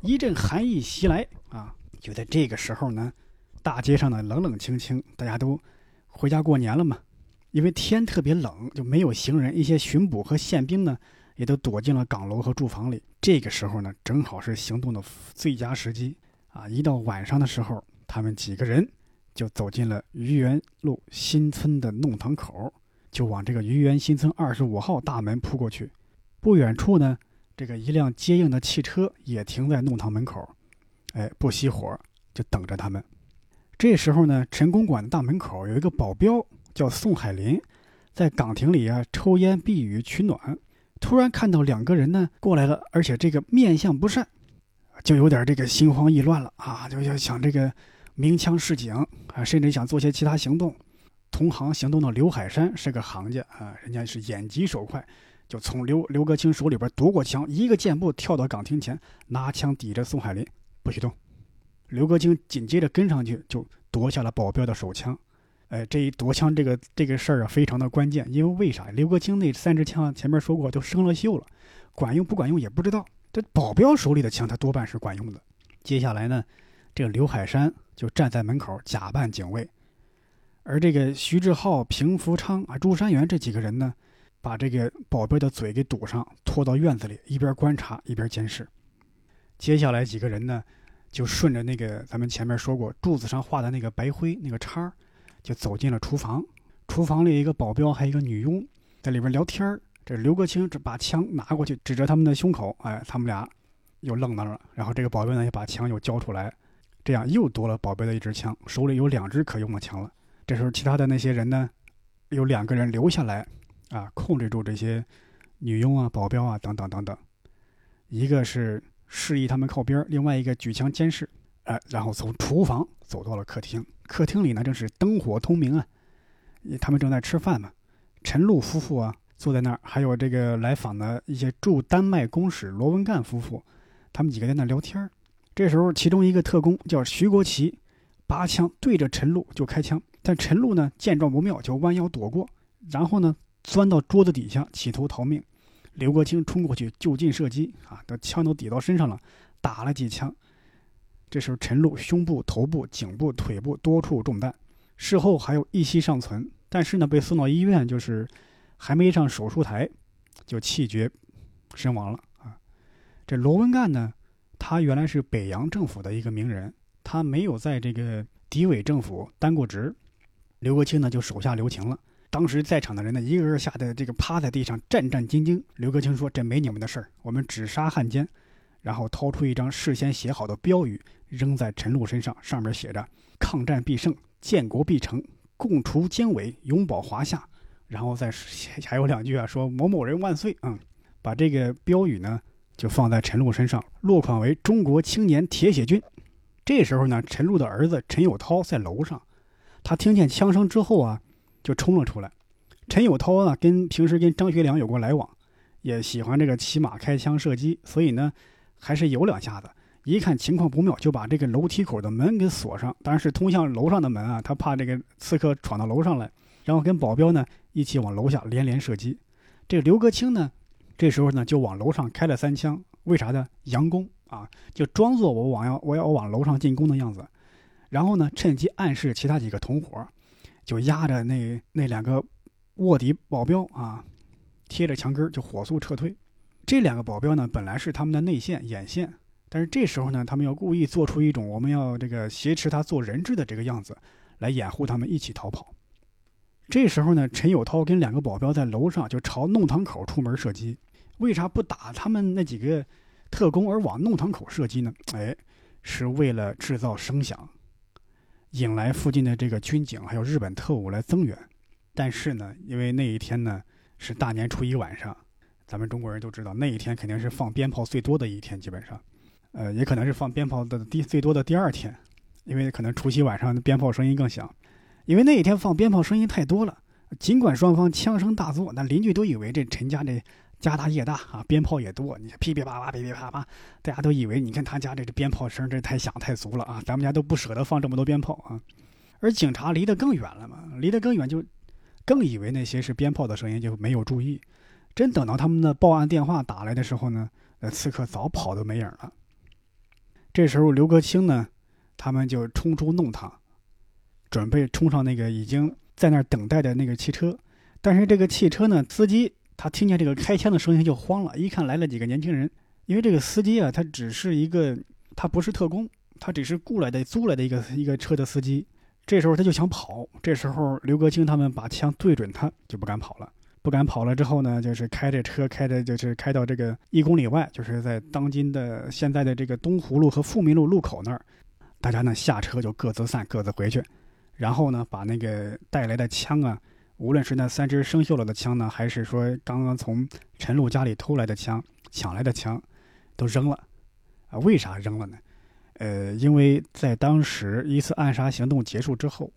一阵寒意袭来啊！就在这个时候呢，大街上呢冷冷清清，大家都回家过年了嘛。因为天特别冷，就没有行人，一些巡捕和宪兵呢也都躲进了岗楼和住房里。这个时候呢，正好是行动的最佳时机啊！一到晚上的时候，他们几个人就走进了愚园路新村的弄堂口。就往这个愚园新村二十五号大门扑过去，不远处呢，这个一辆接应的汽车也停在弄堂门口，哎，不熄火，就等着他们。这时候呢，陈公馆的大门口有一个保镖叫宋海林，在岗亭里啊抽烟避雨取暖，突然看到两个人呢过来了，而且这个面相不善，就有点这个心慌意乱了啊，就要想这个鸣枪示警啊，甚至想做些其他行动。同行行动的刘海山是个行家啊，人家是眼疾手快，就从刘刘格清手里边夺过枪，一个箭步跳到岗亭前，拿枪抵着宋海林，不许动。刘格清紧接着跟上去，就夺下了保镖的手枪。哎，这一夺枪这个这个事儿啊，非常的关键，因为为啥？刘国清那三支枪前面说过都生了锈了，管用不管用也不知道。这保镖手里的枪，他多半是管用的。接下来呢，这个刘海山就站在门口假扮警卫。而这个徐志浩、平福昌啊、朱山元这几个人呢，把这个保镖的嘴给堵上，拖到院子里，一边观察一边监视。接下来几个人呢，就顺着那个咱们前面说过柱子上画的那个白灰那个叉，就走进了厨房。厨房里一个保镖还有一个女佣在里边聊天儿这刘国清这把枪拿过去指着他们的胸口，哎，他们俩又愣那儿了。然后这个保镖呢也把枪又交出来，这样又多了保镖的一支枪，手里有两支可用的枪了。这时候，其他的那些人呢，有两个人留下来，啊，控制住这些女佣啊、保镖啊等等等等。一个是示意他们靠边，另外一个举枪监视，哎，然后从厨房走到了客厅。客厅里呢，正是灯火通明啊，他们正在吃饭嘛。陈露夫妇啊，坐在那儿，还有这个来访的一些驻丹麦公使罗文干夫妇，他们几个在那聊天儿这时候，其中一个特工叫徐国奇，拔枪对着陈露就开枪。但陈露呢见状不妙，就弯腰躲过，然后呢钻到桌子底下，企图逃命。刘国清冲过去就近射击，啊，这枪都抵到身上了，打了几枪。这时候陈露胸部、头部、颈部、腿部多处中弹，事后还有一息尚存，但是呢被送到医院，就是还没上手术台就气绝身亡了啊。这罗文干呢，他原来是北洋政府的一个名人，他没有在这个敌伪政府担过职。刘国清呢就手下留情了，当时在场的人呢一个个吓得这个趴在地上战战兢兢。刘国清说：“这没你们的事儿，我们只杀汉奸。”然后掏出一张事先写好的标语扔在陈露身上，上面写着“抗战必胜，建国必成，共除奸伪，永保华夏”。然后再写 还有两句啊，说“某某人万岁”。嗯，把这个标语呢就放在陈露身上，落款为“中国青年铁血军”。这时候呢，陈露的儿子陈友涛在楼上。他听见枪声之后啊，就冲了出来。陈友涛呢，跟平时跟张学良有过来往，也喜欢这个骑马开枪射击，所以呢，还是有两下子。一看情况不妙，就把这个楼梯口的门给锁上，当然是通向楼上的门啊，他怕这个刺客闯到楼上来。然后跟保镖呢一起往楼下连连射击。这个刘格清呢，这时候呢就往楼上开了三枪，为啥呢？佯攻啊，就装作我往要我要往楼上进攻的样子。然后呢，趁机暗示其他几个同伙，就压着那那两个卧底保镖啊，贴着墙根就火速撤退。这两个保镖呢，本来是他们的内线眼线，但是这时候呢，他们要故意做出一种我们要这个挟持他做人质的这个样子，来掩护他们一起逃跑。这时候呢，陈友涛跟两个保镖在楼上就朝弄堂口出门射击。为啥不打他们那几个特工，而往弄堂口射击呢？哎，是为了制造声响。引来附近的这个军警还有日本特务来增援，但是呢，因为那一天呢是大年初一晚上，咱们中国人都知道，那一天肯定是放鞭炮最多的一天，基本上，呃，也可能是放鞭炮的第最多的第二天，因为可能除夕晚上鞭炮声音更响，因为那一天放鞭炮声音太多了。尽管双方枪声大作，那邻居都以为这陈家这家大业大啊，鞭炮也多，你噼噼啪啪，噼噼啪啪，大家都以为你看他家这这鞭炮声这太响太足了啊，咱们家都不舍得放这么多鞭炮啊。而警察离得更远了嘛，离得更远就更以为那些是鞭炮的声音，就没有注意。真等到他们的报案电话打来的时候呢，呃，刺客早跑得没影了。这时候刘格清呢，他们就冲出弄堂，准备冲上那个已经在那儿等待的那个汽车。但是这个汽车呢，司机他听见这个开枪的声音就慌了，一看来了几个年轻人，因为这个司机啊，他只是一个，他不是特工，他只是雇来的、租来的一个一个车的司机。这时候他就想跑，这时候刘格清他们把枪对准他，就不敢跑了。不敢跑了之后呢，就是开着车开着，就是开到这个一公里外，就是在当今的现在的这个东湖路和富民路路口那儿，大家呢下车就各自散，各自回去。然后呢，把那个带来的枪啊，无论是那三支生锈了的枪呢，还是说刚刚从陈露家里偷来的枪、抢来的枪，都扔了。啊，为啥扔了呢？呃，因为在当时一次暗杀行动结束之后，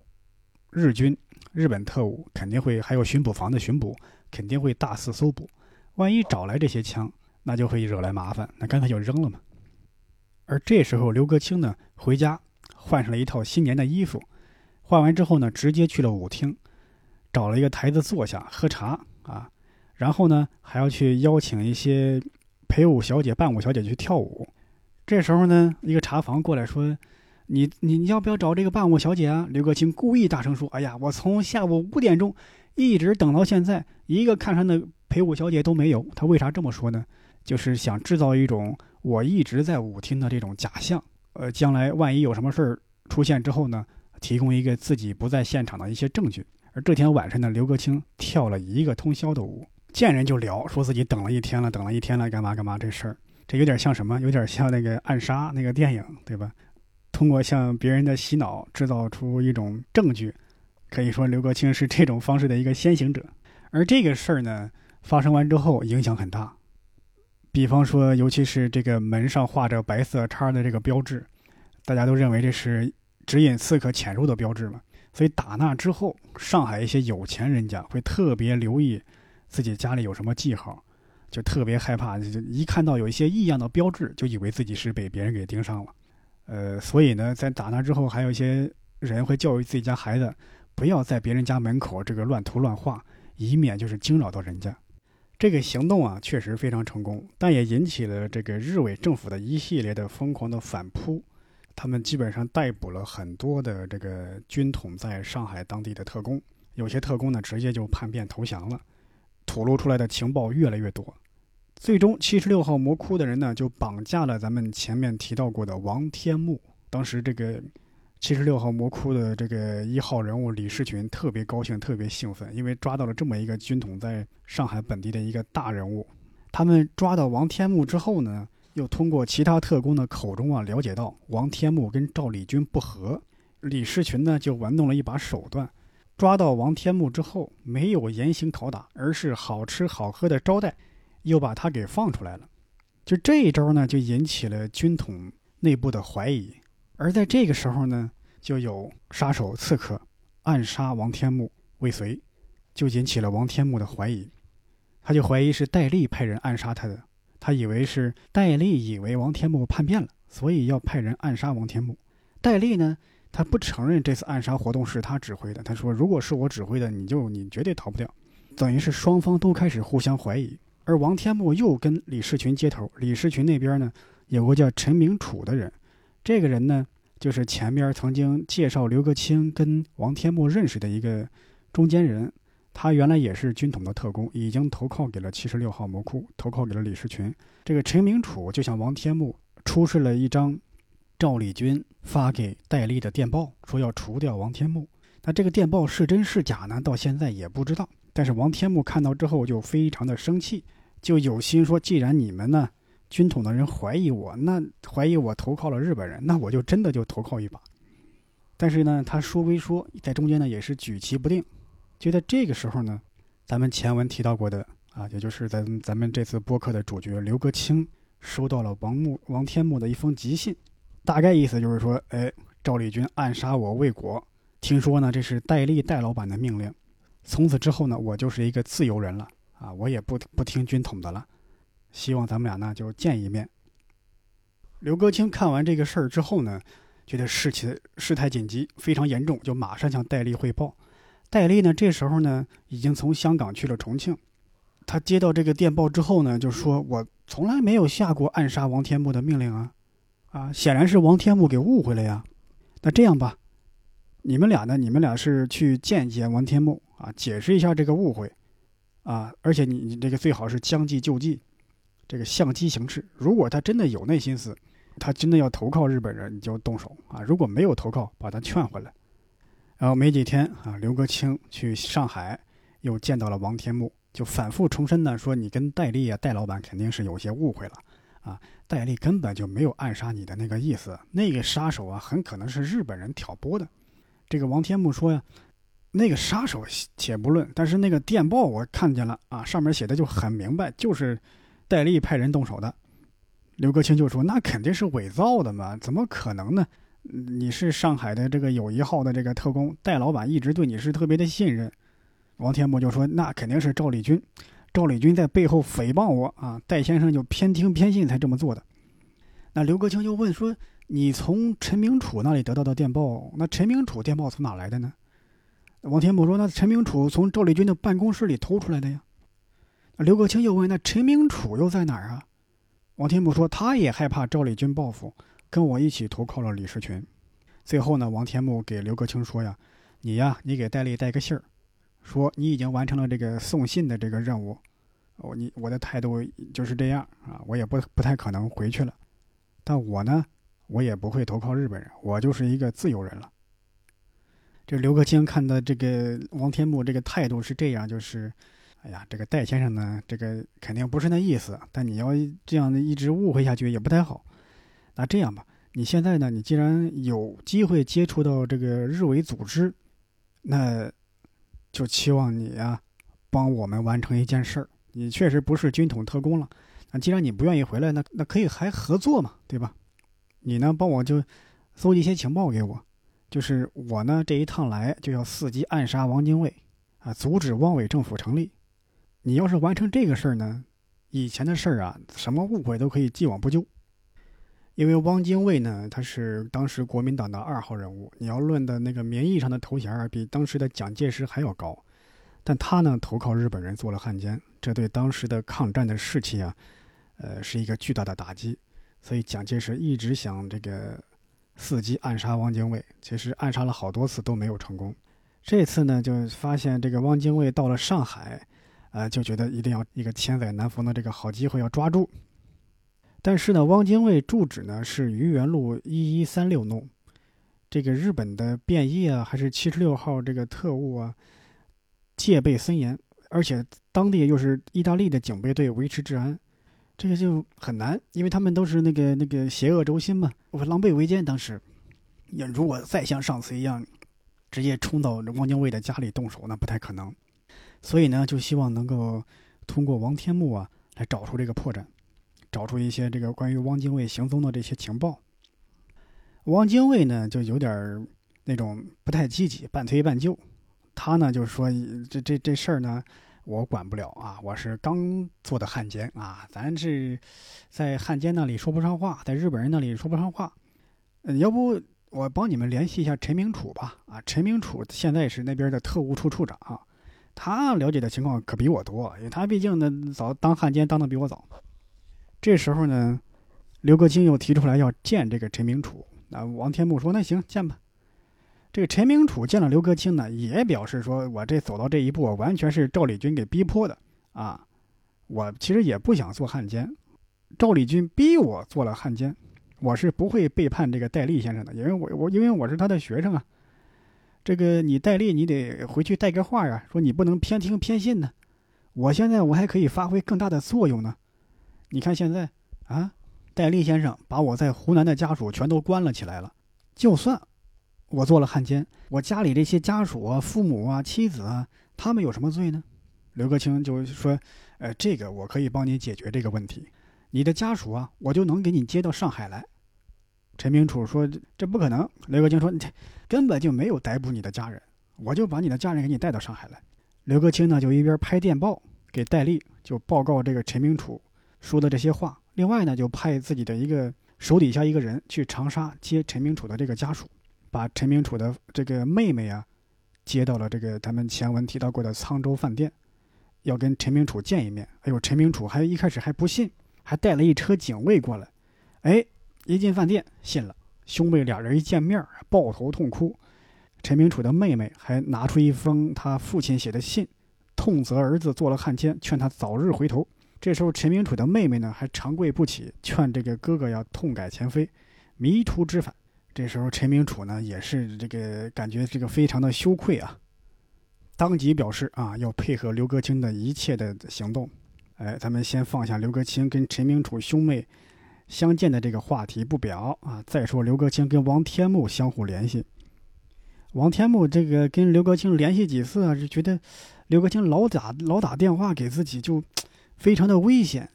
日军、日本特务肯定会还有巡捕房的巡捕，肯定会大肆搜捕。万一找来这些枪，那就会惹来麻烦，那干脆就扔了嘛。而这时候，刘格清呢回家换上了一套新年的衣服，换完之后呢，直接去了舞厅，找了一个台子坐下喝茶啊，然后呢还要去邀请一些陪舞小姐、伴舞小姐去跳舞。这时候呢，一个茶房过来说：“你你要不要找这个伴舞小姐啊？”刘格清故意大声说：“哎呀，我从下午五点钟一直等到现在，一个看上的陪舞小姐都没有。”他为啥这么说呢？就是想制造一种我一直在舞厅的这种假象。呃，将来万一有什么事儿出现之后呢，提供一个自己不在现场的一些证据。而这天晚上呢，刘格清跳了一个通宵的舞，见人就聊，说自己等了一天了，等了一天了，干嘛干嘛这事儿。这有点像什么？有点像那个暗杀那个电影，对吧？通过向别人的洗脑制造出一种证据，可以说刘国清是这种方式的一个先行者。而这个事儿呢，发生完之后影响很大。比方说，尤其是这个门上画着白色叉的这个标志，大家都认为这是指引刺客潜入的标志嘛。所以打那之后，上海一些有钱人家会特别留意自己家里有什么记号。就特别害怕，就一看到有一些异样的标志，就以为自己是被别人给盯上了。呃，所以呢，在打那之后，还有一些人会教育自己家孩子，不要在别人家门口这个乱涂乱画，以免就是惊扰到人家。这个行动啊，确实非常成功，但也引起了这个日伪政府的一系列的疯狂的反扑。他们基本上逮捕了很多的这个军统在上海当地的特工，有些特工呢，直接就叛变投降了。吐露出来的情报越来越多。最终，七十六号魔窟的人呢，就绑架了咱们前面提到过的王天木。当时，这个七十六号魔窟的这个一号人物李士群特别高兴，特别兴奋，因为抓到了这么一个军统在上海本地的一个大人物。他们抓到王天木之后呢，又通过其他特工的口中啊，了解到王天木跟赵立军不和。李士群呢，就玩弄了一把手段，抓到王天木之后，没有严刑拷打，而是好吃好喝的招待。又把他给放出来了，就这一招呢，就引起了军统内部的怀疑。而在这个时候呢，就有杀手刺客暗杀王天木未遂，就引起了王天木的怀疑。他就怀疑是戴笠派人暗杀他的，他以为是戴笠以为王天木叛变了，所以要派人暗杀王天木。戴笠呢，他不承认这次暗杀活动是他指挥的，他说：“如果是我指挥的，你就你绝对逃不掉。”等于是双方都开始互相怀疑。而王天木又跟李士群接头，李士群那边呢有个叫陈明楚的人，这个人呢就是前面曾经介绍刘格清跟王天木认识的一个中间人，他原来也是军统的特工，已经投靠给了七十六号魔窟，投靠给了李士群。这个陈明楚就向王天木出示了一张赵立军发给戴笠的电报，说要除掉王天木。那这个电报是真是假呢？到现在也不知道。但是王天木看到之后就非常的生气，就有心说：既然你们呢军统的人怀疑我，那怀疑我投靠了日本人，那我就真的就投靠一把。但是呢，他说归说，在中间呢也是举棋不定。就在这个时候呢，咱们前文提到过的啊，也就是咱咱们这次播客的主角刘格清收到了王木王天木的一封急信，大概意思就是说，哎，赵立军暗杀我未果，听说呢这是戴笠戴老板的命令，从此之后呢，我就是一个自由人了啊，我也不不听军统的了，希望咱们俩呢就见一面。刘格清看完这个事儿之后呢，觉得事情事态紧急，非常严重，就马上向戴笠汇报。戴笠呢，这时候呢已经从香港去了重庆。他接到这个电报之后呢，就说：“我从来没有下过暗杀王天木的命令啊！啊，显然是王天木给误会了呀。那这样吧，你们俩呢？你们俩是去见一见王天木啊，解释一下这个误会啊。而且你你这个最好是将计就计，这个相机行事。如果他真的有那心思。”他真的要投靠日本人，你就动手啊！如果没有投靠，把他劝回来。然后没几天啊，刘格清去上海，又见到了王天木，就反复重申呢，说你跟戴笠啊，戴老板肯定是有些误会了啊，戴笠根本就没有暗杀你的那个意思，那个杀手啊，很可能是日本人挑拨的。这个王天木说呀，那个杀手且不论，但是那个电报我看见了啊，上面写的就很明白，就是戴笠派人动手的。刘格清就说：“那肯定是伪造的嘛，怎么可能呢？你是上海的这个友谊号的这个特工，戴老板一直对你是特别的信任。”王天木就说：“那肯定是赵立军，赵立军在背后诽谤我啊！戴先生就偏听偏信才这么做的。”那刘格清就问说：“你从陈明楚那里得到的电报，那陈明楚电报从哪来的呢？”王天木说：“那陈明楚从赵立军的办公室里偷出来的呀。”刘格清又问：“那陈明楚又在哪儿啊？”王天木说：“他也害怕赵立军报复，跟我一起投靠了李士群。最后呢，王天木给刘格清说呀：‘你呀，你给戴笠带个信儿，说你已经完成了这个送信的这个任务。我你我的态度就是这样啊，我也不不太可能回去了。但我呢，我也不会投靠日本人，我就是一个自由人了。’这刘克清看的这个王天木这个态度是这样，就是。”哎呀，这个戴先生呢，这个肯定不是那意思。但你要这样的一直误会下去也不太好。那这样吧，你现在呢，你既然有机会接触到这个日伪组织，那就期望你啊，帮我们完成一件事儿。你确实不是军统特工了。那既然你不愿意回来，那那可以还合作嘛，对吧？你呢，帮我就搜集一些情报给我。就是我呢，这一趟来就要伺机暗杀王精卫，啊，阻止汪伪政府成立。你要是完成这个事儿呢，以前的事儿啊，什么误会都可以既往不咎。因为汪精卫呢，他是当时国民党的二号人物，你要论的那个名义上的头衔儿，比当时的蒋介石还要高。但他呢，投靠日本人做了汉奸，这对当时的抗战的士气啊，呃，是一个巨大的打击。所以蒋介石一直想这个伺机暗杀汪精卫，其实暗杀了好多次都没有成功。这次呢，就发现这个汪精卫到了上海。呃，就觉得一定要一个千载难逢的这个好机会要抓住。但是呢，汪精卫住址呢是愚园路一一三六弄，这个日本的便衣啊，还是七十六号这个特务啊，戒备森严，而且当地又是意大利的警备队维持治安，这个就很难，因为他们都是那个那个邪恶轴心嘛，我狼狈为奸。当时，你如果再像上次一样，直接冲到汪精卫的家里动手，那不太可能。所以呢，就希望能够通过王天木啊，来找出这个破绽，找出一些这个关于汪精卫行踪的这些情报。汪精卫呢，就有点那种不太积极，半推半就。他呢，就是说这这这事儿呢，我管不了啊，我是刚做的汉奸啊，咱是在汉奸那里说不上话，在日本人那里说不上话。嗯，要不我帮你们联系一下陈明楚吧？啊，陈明楚现在是那边的特务处处长。他了解的情况可比我多，因为他毕竟呢早当汉奸当的比我早。这时候呢，刘格清又提出来要见这个陈明楚。那王天木说：“那行，见吧。”这个陈明楚见了刘格清呢，也表示说：“我这走到这一步，完全是赵立军给逼迫的啊！我其实也不想做汉奸，赵立军逼我做了汉奸，我是不会背叛这个戴笠先生的，因为我我因为我是他的学生啊。”这个你戴笠，你得回去带个话呀，说你不能偏听偏信呢。我现在我还可以发挥更大的作用呢。你看现在啊，戴笠先生把我在湖南的家属全都关了起来了。就算我做了汉奸，我家里这些家属啊、父母啊、妻子啊，他们有什么罪呢？刘克清就说：“呃，这个我可以帮你解决这个问题，你的家属啊，我就能给你接到上海来。”陈明楚说：“这不可能。”刘克清说：“你根本就没有逮捕你的家人，我就把你的家人给你带到上海来。”刘克清呢就一边拍电报给戴笠，就报告这个陈明楚说的这些话。另外呢，就派自己的一个手底下一个人去长沙接陈明楚的这个家属，把陈明楚的这个妹妹啊接到了这个他们前文提到过的沧州饭店，要跟陈明楚见一面。哎呦，陈明楚还一开始还不信，还带了一车警卫过来。哎，一进饭店信了，兄妹俩人一见面抱头痛哭。陈明楚的妹妹还拿出一封他父亲写的信，痛责儿子做了汉奸，劝他早日回头。这时候，陈明楚的妹妹呢还长跪不起，劝这个哥哥要痛改前非，迷途知返。这时候，陈明楚呢也是这个感觉这个非常的羞愧啊，当即表示啊要配合刘格清的一切的行动。哎，咱们先放下刘格清跟陈明楚兄妹相见的这个话题不表啊，再说刘格清跟王天木相互联系。王天木这个跟刘格清联系几次啊，就觉得刘格清老打老打电话给自己，就非常的危险。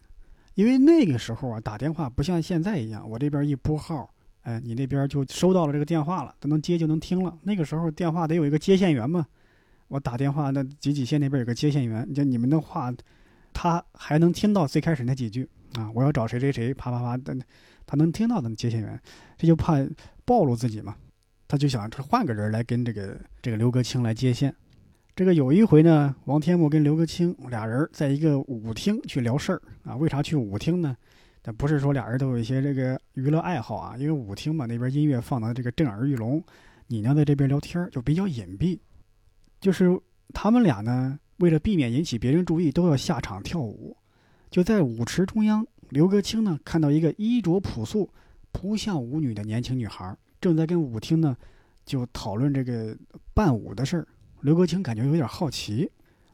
因为那个时候啊，打电话不像现在一样，我这边一拨号，哎，你那边就收到了这个电话了，都能接就能听了。那个时候电话得有一个接线员嘛，我打电话那几几线那边有个接线员，就你们的话，他还能听到最开始那几句啊，我要找谁谁谁，啪啪啪的，他能听到的接线员，这就怕暴露自己嘛。他就想换个人来跟这个这个刘格清来接线。这个有一回呢，王天木跟刘格清俩人在一个舞厅去聊事儿啊。为啥去舞厅呢？但不是说俩人都有一些这个娱乐爱好啊，因为舞厅嘛，那边音乐放的这个震耳欲聋，你呢在这边聊天就比较隐蔽。就是他们俩呢，为了避免引起别人注意，都要下场跳舞。就在舞池中央，刘格清呢看到一个衣着朴素、不像舞女的年轻女孩。正在跟舞厅呢，就讨论这个伴舞的事儿。刘国清感觉有点好奇，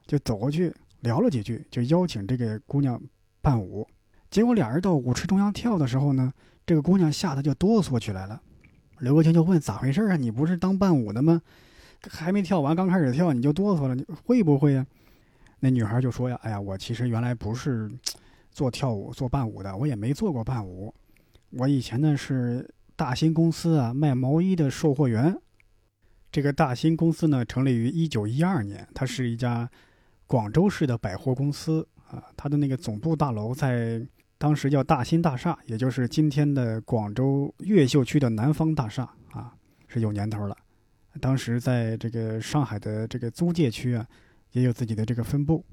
就走过去聊了几句，就邀请这个姑娘伴舞。结果俩人到舞池中央跳的时候呢，这个姑娘吓得就哆嗦起来了。刘国清就问咋回事啊？你不是当伴舞的吗？还没跳完，刚开始跳你就哆嗦了，你会不会呀？那女孩就说呀：“哎呀，我其实原来不是做跳舞、做伴舞的，我也没做过伴舞。我以前呢是。”大新公司啊，卖毛衣的售货员。这个大新公司呢，成立于一九一二年，它是一家广州市的百货公司啊。它的那个总部大楼在当时叫大新大厦，也就是今天的广州越秀区的南方大厦啊，是有年头了。当时在这个上海的这个租界区啊，也有自己的这个分部。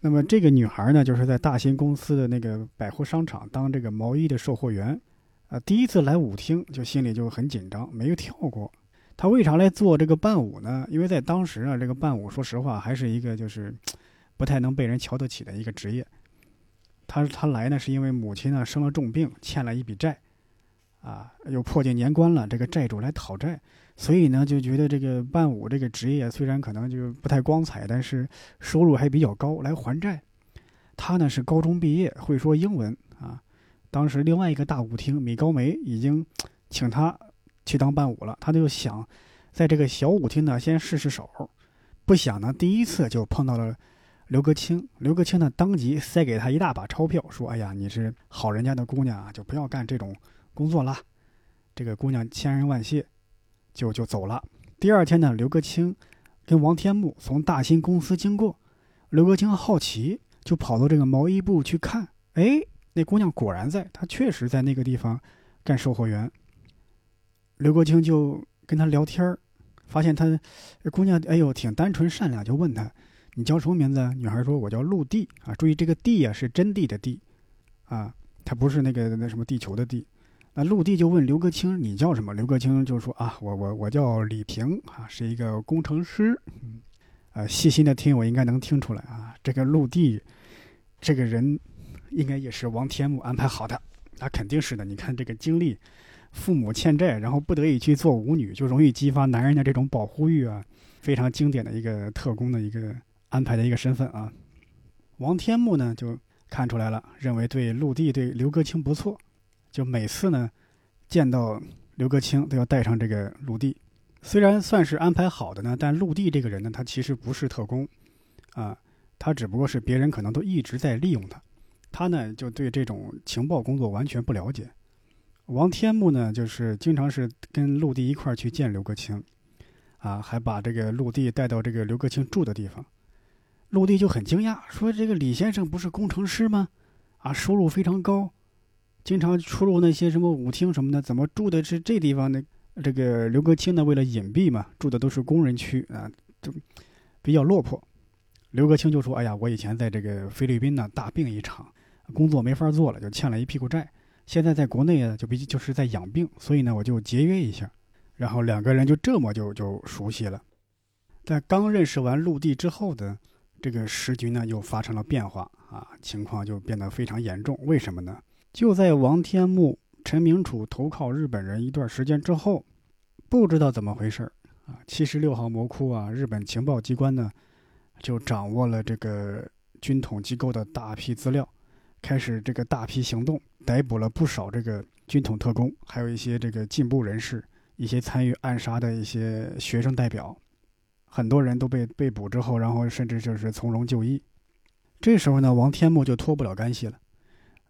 那么这个女孩呢，就是在大新公司的那个百货商场当这个毛衣的售货员。啊，第一次来舞厅就心里就很紧张，没有跳过。她为啥来做这个伴舞呢？因为在当时啊，这个伴舞说实话还是一个就是不太能被人瞧得起的一个职业。她她来呢是因为母亲呢生了重病，欠了一笔债，啊，又迫近年关了，这个债主来讨债，所以呢就觉得这个伴舞这个职业虽然可能就不太光彩，但是收入还比较高，来还债。他呢是高中毕业，会说英文啊。当时另外一个大舞厅米高梅已经请他去当伴舞了，他就想在这个小舞厅呢先试试手，不想呢第一次就碰到了刘格清。刘格清呢当即塞给他一大把钞票，说：“哎呀，你是好人家的姑娘啊，就不要干这种工作啦。”这个姑娘千恩万谢，就就走了。第二天呢，刘格清跟王天木从大新公司经过，刘格清好奇就跑到这个毛衣部去看，哎。那姑娘果然在，她确实在那个地方干售货员。刘国清就跟她聊天儿，发现她姑娘哎呦挺单纯善良，就问她：“你叫什么名字？”女孩说：“我叫陆地啊。”注意这个“地”啊是真地的“地”，啊，它不是那个那什么地球的“地”。那陆地就问刘格清：“你叫什么？”刘格清就说：“啊，我我我叫李平啊，是一个工程师。”嗯，呃，细心的听我应该能听出来啊，这个陆地这个人。应该也是王天木安排好的，那肯定是的。你看这个经历，父母欠债，然后不得已去做舞女，就容易激发男人的这种保护欲啊，非常经典的一个特工的一个安排的一个身份啊。王天木呢就看出来了，认为对陆地对刘格清不错，就每次呢见到刘格清都要带上这个陆地。虽然算是安排好的呢，但陆地这个人呢，他其实不是特工啊。他只不过是别人可能都一直在利用他，他呢就对这种情报工作完全不了解。王天木呢，就是经常是跟陆地一块儿去见刘格清，啊，还把这个陆地带到这个刘格清住的地方。陆地就很惊讶，说：“这个李先生不是工程师吗？啊，收入非常高，经常出入那些什么舞厅什么的，怎么住的是这地方呢？”这个刘格清呢，为了隐蔽嘛，住的都是工人区啊，就比较落魄。刘格清就说：“哎呀，我以前在这个菲律宾呢大病一场，工作没法做了，就欠了一屁股债。现在在国内啊，就比就是在养病，所以呢，我就节约一下。然后两个人就这么就就熟悉了。在刚认识完陆地之后的这个时局呢，又发生了变化啊，情况就变得非常严重。为什么呢？就在王天木。”陈明楚投靠日本人一段时间之后，不知道怎么回事啊，七十六号魔窟啊，日本情报机关呢就掌握了这个军统机构的大批资料，开始这个大批行动，逮捕了不少这个军统特工，还有一些这个进步人士，一些参与暗杀的一些学生代表，很多人都被被捕之后，然后甚至就是从容就义。这时候呢，王天木就脱不了干系了。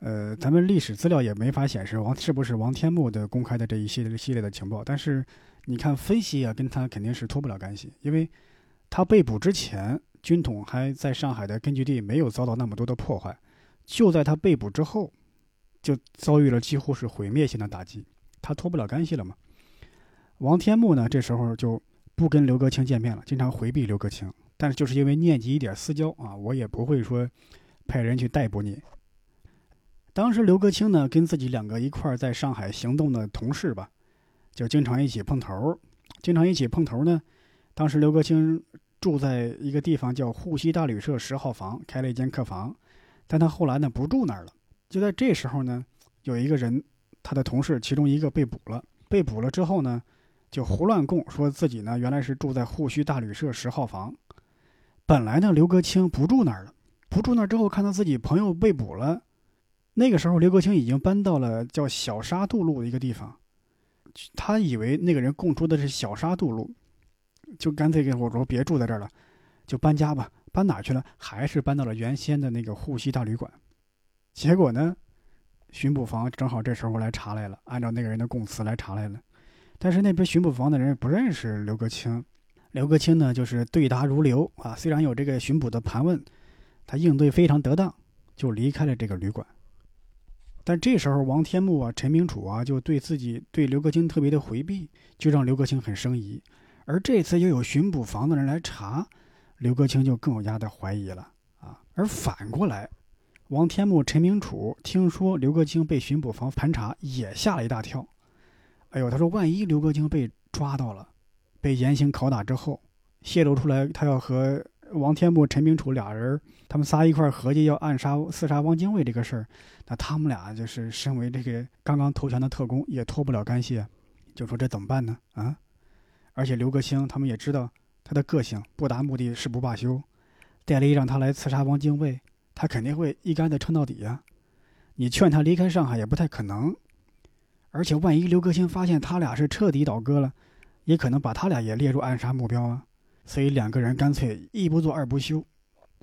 呃，咱们历史资料也没法显示王是不是王天木的公开的这一系列系列的情报，但是你看分析啊，跟他肯定是脱不了干系，因为他被捕之前，军统还在上海的根据地没有遭到那么多的破坏，就在他被捕之后，就遭遇了几乎是毁灭性的打击，他脱不了干系了嘛。王天木呢，这时候就不跟刘格清见面了，经常回避刘格清，但是就是因为念及一点私交啊，我也不会说派人去逮捕你。当时刘格清呢，跟自己两个一块儿在上海行动的同事吧，就经常一起碰头儿，经常一起碰头呢。当时刘格清住在一个地方叫沪西大旅社十号房，开了一间客房，但他后来呢不住那儿了。就在这时候呢，有一个人，他的同事其中一个被捕了。被捕了之后呢，就胡乱供说自己呢原来是住在沪西大旅社十号房。本来呢刘格清不住那儿了，不住那儿之后，看到自己朋友被捕了。那个时候，刘国清已经搬到了叫小沙渡路的一个地方，他以为那个人供出的是小沙渡路，就干脆跟我说别住在这儿了，就搬家吧。搬哪去了？还是搬到了原先的那个沪西大旅馆。结果呢，巡捕房正好这时候来查来了，按照那个人的供词来查来了。但是那边巡捕房的人不认识刘国清，刘国清呢就是对答如流啊。虽然有这个巡捕的盘问，他应对非常得当，就离开了这个旅馆。但这时候，王天木啊、陈明楚啊，就对自己对刘克清特别的回避，就让刘克清很生疑。而这次又有巡捕房的人来查，刘克清就更加的怀疑了啊。而反过来，王天木、陈明楚听说刘克清被巡捕房盘查，也吓了一大跳。哎呦，他说万一刘克清被抓到了，被严刑拷打之后，泄露出来他要和。王天木、陈明楚俩人，他们仨一块合计要暗杀、刺杀汪精卫这个事儿，那他们俩就是身为这个刚刚投降的特工，也脱不了干系，就说这怎么办呢？啊！而且刘格兴他们也知道他的个性，不达目的誓不罢休。戴笠让他来刺杀汪精卫，他肯定会一竿子撑到底呀。你劝他离开上海也不太可能。而且万一刘格兴发现他俩是彻底倒戈了，也可能把他俩也列入暗杀目标啊。所以两个人干脆一不做二不休，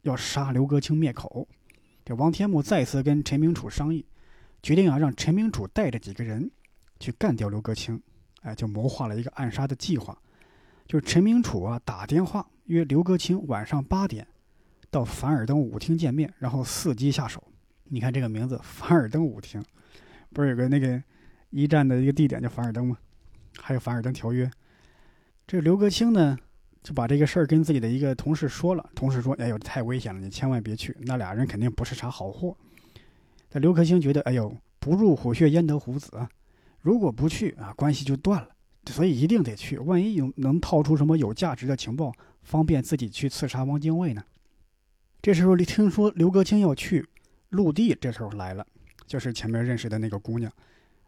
要杀刘格清灭口。这王天木再次跟陈明楚商议，决定啊让陈明楚带着几个人去干掉刘格清。哎，就谋划了一个暗杀的计划。就是陈明楚啊打电话约刘格清晚上八点到凡尔登舞厅见面，然后伺机下手。你看这个名字，凡尔登舞厅，不是有个那个一战的一个地点叫凡尔登吗？还有凡尔登条约。这刘格清呢？就把这个事儿跟自己的一个同事说了，同事说：“哎呦，太危险了，你千万别去。那俩人肯定不是啥好货。”但刘克星觉得：“哎呦，不入虎穴焉得虎子啊！如果不去啊，关系就断了。所以一定得去。万一有能套出什么有价值的情报，方便自己去刺杀汪精卫呢？”这时候，听说刘格清要去，陆地这时候来了，就是前面认识的那个姑娘。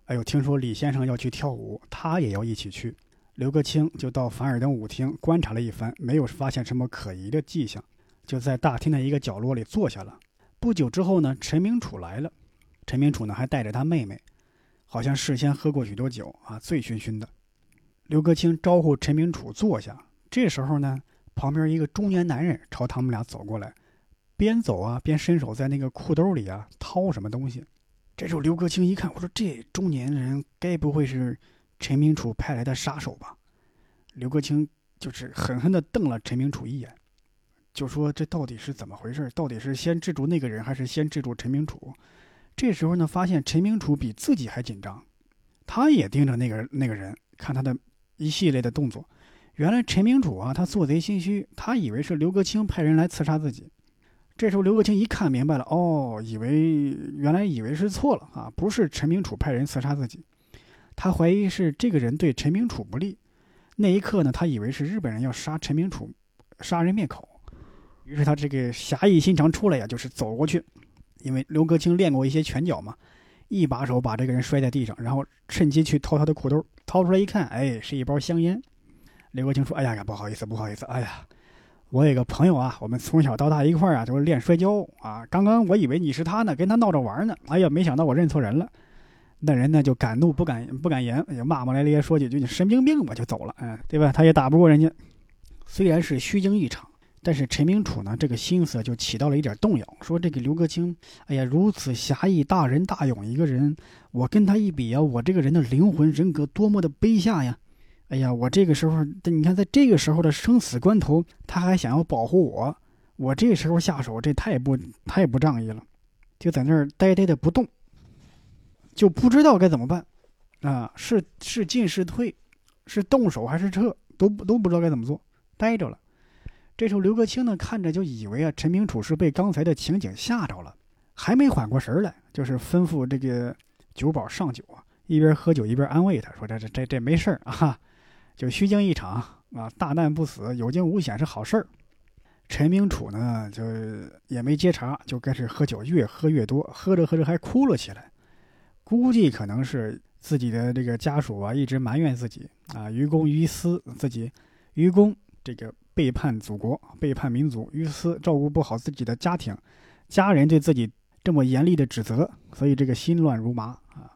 哎呦，听说李先生要去跳舞，他也要一起去。刘格清就到凡尔登舞厅观察了一番，没有发现什么可疑的迹象，就在大厅的一个角落里坐下了。不久之后呢，陈明楚来了。陈明楚呢还带着他妹妹，好像事先喝过许多酒啊，醉醺醺的。刘格清招呼陈明楚坐下。这时候呢，旁边一个中年男人朝他们俩走过来，边走啊边伸手在那个裤兜里啊掏什么东西。这时候刘克清一看，我说这中年人该不会是陈明楚派来的杀手吧？刘克清就是狠狠地瞪了陈明楚一眼，就说这到底是怎么回事？到底是先制住那个人，还是先制住陈明楚？这时候呢，发现陈明楚比自己还紧张，他也盯着那个那个人看他的一系列的动作。原来陈明楚啊，他做贼心虚，他以为是刘克清派人来刺杀自己。这时候刘克清一看明白了，哦，以为原来以为是错了啊，不是陈明楚派人刺杀自己，他怀疑是这个人对陈明楚不利。那一刻呢，他以为是日本人要杀陈明楚，杀人灭口。于是他这个侠义心肠出来呀，就是走过去，因为刘克清练过一些拳脚嘛，一把手把这个人摔在地上，然后趁机去掏他的裤兜，掏出来一看，哎，是一包香烟。刘国清说：“哎呀呀，不好意思，不好意思，哎呀。”我有个朋友啊，我们从小到大一块儿啊，就是练摔跤啊。刚刚我以为你是他呢，跟他闹着玩呢。哎呀，没想到我认错人了。那人呢就敢怒不敢不敢言，也骂骂咧咧说几句：“你神经病吧！”就走了。嗯，对吧？他也打不过人家。虽然是虚惊一场，但是陈明楚呢，这个心思就起到了一点动摇。说这个刘克清，哎呀，如此侠义大仁大勇一个人，我跟他一比啊，我这个人的灵魂人格多么的卑下呀！哎呀，我这个时候，你看，在这个时候的生死关头，他还想要保护我，我这时候下手，这太不太不仗义了，就在那儿呆呆的不动，就不知道该怎么办，啊，是是进是退，是动手还是撤，都都不知道该怎么做，呆着了。这时候刘克清呢，看着就以为啊，陈明楚是被刚才的情景吓着了，还没缓过神来，就是吩咐这个酒保上酒啊，一边喝酒一边安慰他说：“这这这这没事儿啊。”就虚惊一场啊，大难不死，有惊无险是好事儿。陈明楚呢，就也没接茬，就开始喝酒，越喝越多，喝着喝着还哭了起来。估计可能是自己的这个家属啊，一直埋怨自己啊，于公于私，自己于公这个背叛祖国，背叛民族；于私照顾不好自己的家庭，家人对自己这么严厉的指责，所以这个心乱如麻啊。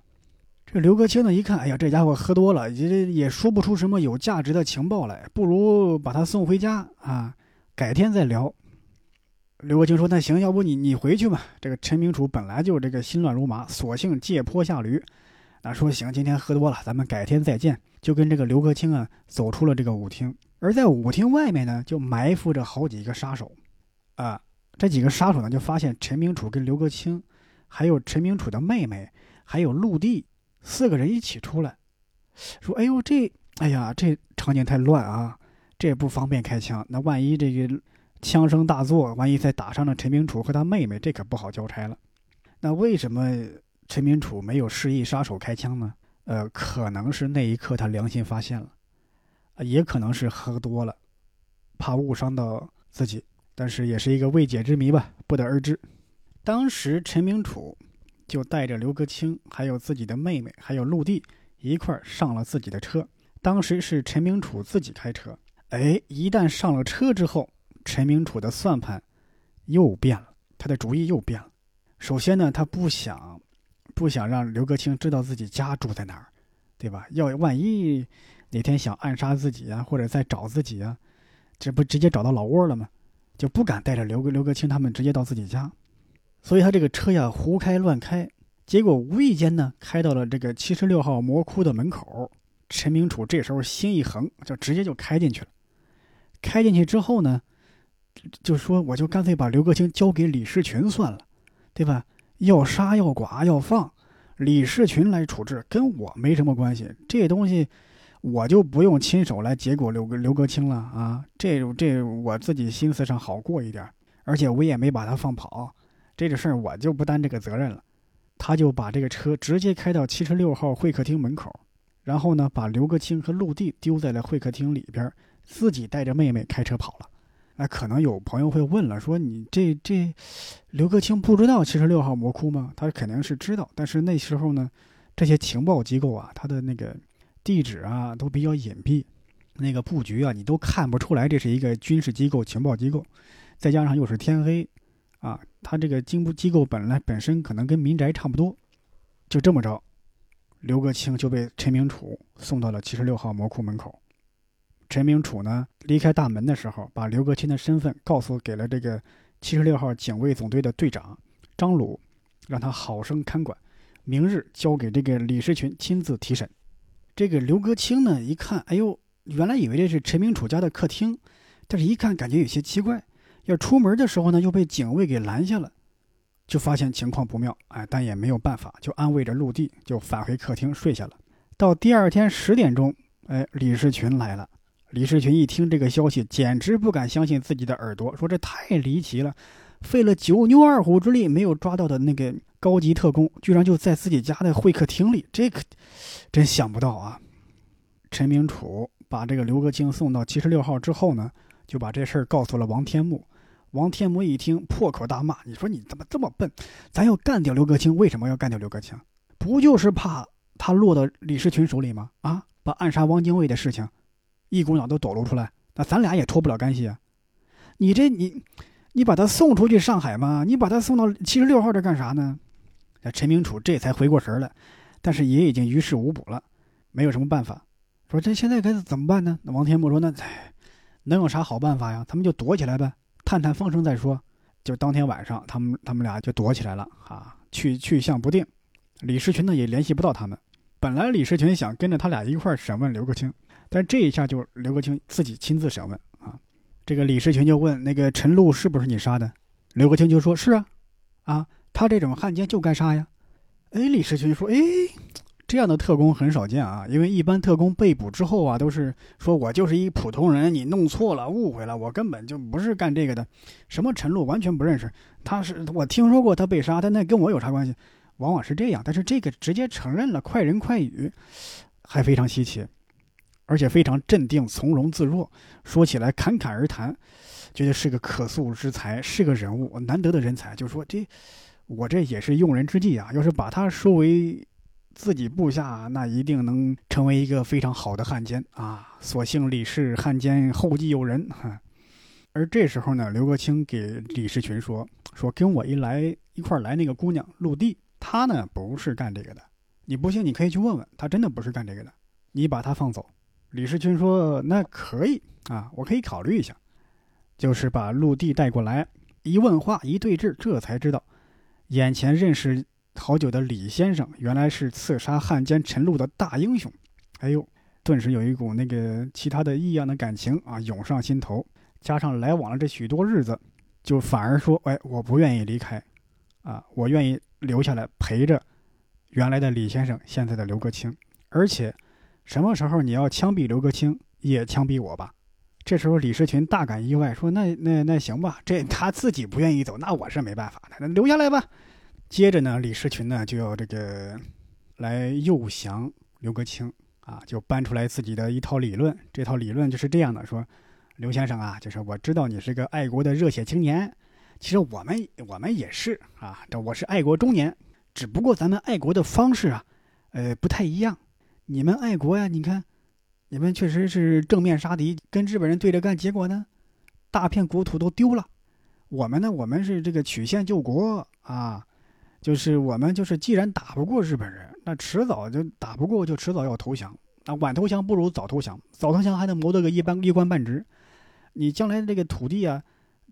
这刘克清呢，一看，哎呀，这家伙喝多了，也也说不出什么有价值的情报来，不如把他送回家啊，改天再聊。刘克清说：“那行，要不你你回去吧。”这个陈明楚本来就这个心乱如麻，索性借坡下驴，那说行，今天喝多了，咱们改天再见。就跟这个刘克清啊走出了这个舞厅，而在舞厅外面呢，就埋伏着好几个杀手，啊，这几个杀手呢就发现陈明楚跟刘克清，还有陈明楚的妹妹，还有陆地。四个人一起出来，说：“哎呦，这，哎呀，这场景太乱啊，这也不方便开枪。那万一这个枪声大作，万一再打伤了陈明楚和他妹妹，这可不好交差了。那为什么陈明楚没有示意杀手开枪呢？呃，可能是那一刻他良心发现了，也可能是喝多了，怕误伤到自己。但是也是一个未解之谜吧，不得而知。当时陈明楚。”就带着刘克清，还有自己的妹妹，还有陆地一块儿上了自己的车。当时是陈明楚自己开车。哎，一旦上了车之后，陈明楚的算盘又变了，他的主意又变了。首先呢，他不想不想让刘克清知道自己家住在哪儿，对吧？要万一哪天想暗杀自己啊，或者再找自己啊，这不直接找到老窝了吗？就不敢带着刘刘克清他们直接到自己家。所以他这个车呀胡开乱开，结果无意间呢开到了这个七十六号魔窟的门口。陈明楚这时候心一横，就直接就开进去了。开进去之后呢，就说我就干脆把刘克清交给李世群算了，对吧？要杀要剐要放，李世群来处置，跟我没什么关系。这东西我就不用亲手来结果刘刘克清了啊！这这我自己心思上好过一点，而且我也没把他放跑。这个事儿我就不担这个责任了，他就把这个车直接开到七十六号会客厅门口，然后呢，把刘克清和陆地丢在了会客厅里边，自己带着妹妹开车跑了。那可能有朋友会问了，说你这这，刘克清不知道七十六号魔窟吗？他肯定是知道，但是那时候呢，这些情报机构啊，他的那个地址啊都比较隐蔽，那个布局啊你都看不出来这是一个军事机构、情报机构，再加上又是天黑。啊，他这个经部机构本来本身可能跟民宅差不多，就这么着，刘克清就被陈明楚送到了七十六号魔窟门口。陈明楚呢离开大门的时候，把刘克清的身份告诉给了这个七十六号警卫总队的队长张鲁，让他好生看管，明日交给这个李士群亲自提审。这个刘格清呢，一看，哎呦，原来以为这是陈明楚家的客厅，但是一看感觉有些奇怪。要出门的时候呢，又被警卫给拦下了，就发现情况不妙，哎，但也没有办法，就安慰着陆地，就返回客厅睡下了。到第二天十点钟，哎，李士群来了。李士群一听这个消息，简直不敢相信自己的耳朵，说这太离奇了，费了九牛二虎之力没有抓到的那个高级特工，居然就在自己家的会客厅里，这可真想不到啊！陈明楚把这个刘格清送到七十六号之后呢，就把这事儿告诉了王天木。王天木一听，破口大骂：“你说你怎么这么笨？咱要干掉刘格清，为什么要干掉刘格清？不就是怕他落到李士群手里吗？啊，把暗杀汪精卫的事情。”一股脑都抖露出来，那咱俩也脱不了干系啊！你这你，你把他送出去上海吗？你把他送到七十六号这干啥呢？那陈明楚这才回过神来，但是也已经于事无补了，没有什么办法。说这现在该怎么办呢？那王天木说：“那能有啥好办法呀？他们就躲起来呗，探探风声再说。”就当天晚上，他们他们俩就躲起来了啊，去去向不定。李世群呢也联系不到他们。本来李世群想跟着他俩一块审问刘克清。但这一下就是刘国清自己亲自审问啊，这个李世群就问那个陈露是不是你杀的？刘国清就说是啊，啊，他这种汉奸就该杀呀。哎，李世群说，哎，这样的特工很少见啊，因为一般特工被捕之后啊，都是说我就是一普通人，你弄错了，误会了，我根本就不是干这个的。什么陈露完全不认识，他是我听说过他被杀，但那跟我有啥关系？往往是这样，但是这个直接承认了，快人快语，还非常稀奇。而且非常镇定从容自若，说起来侃侃而谈，觉得是个可塑之才，是个人物，难得的人才。就说这，我这也是用人之际啊。要是把他收为自己部下，那一定能成为一个非常好的汉奸啊。所幸李氏汉奸后继有人哈。而这时候呢，刘国清给李士群说：“说跟我一来一块来那个姑娘陆地，她呢不是干这个的。你不信，你可以去问问，她真的不是干这个的。你把她放走。”李世群说：“那可以啊，我可以考虑一下。就是把陆地带过来，一问话，一对质，这才知道，眼前认识好久的李先生，原来是刺杀汉奸陈露的大英雄。哎呦，顿时有一股那个其他的异样的感情啊涌上心头，加上来往了这许多日子，就反而说：哎，我不愿意离开，啊，我愿意留下来陪着原来的李先生，现在的刘国清，而且。”什么时候你要枪毙刘格清，也枪毙我吧？这时候李士群大感意外，说：“那那那行吧，这他自己不愿意走，那我是没办法的，那留下来吧。”接着呢，李士群呢就要这个来诱降刘格清啊，就搬出来自己的一套理论。这套理论就是这样的：说刘先生啊，就是我知道你是个爱国的热血青年，其实我们我们也是啊，这我是爱国中年，只不过咱们爱国的方式啊，呃，不太一样。你们爱国呀？你看，你们确实是正面杀敌，跟日本人对着干，结果呢，大片国土都丢了。我们呢，我们是这个曲线救国啊，就是我们就是既然打不过日本人，那迟早就打不过，就迟早要投降。那晚投降不如早投降，早投降还能谋得个一般一官半职。你将来这个土地啊，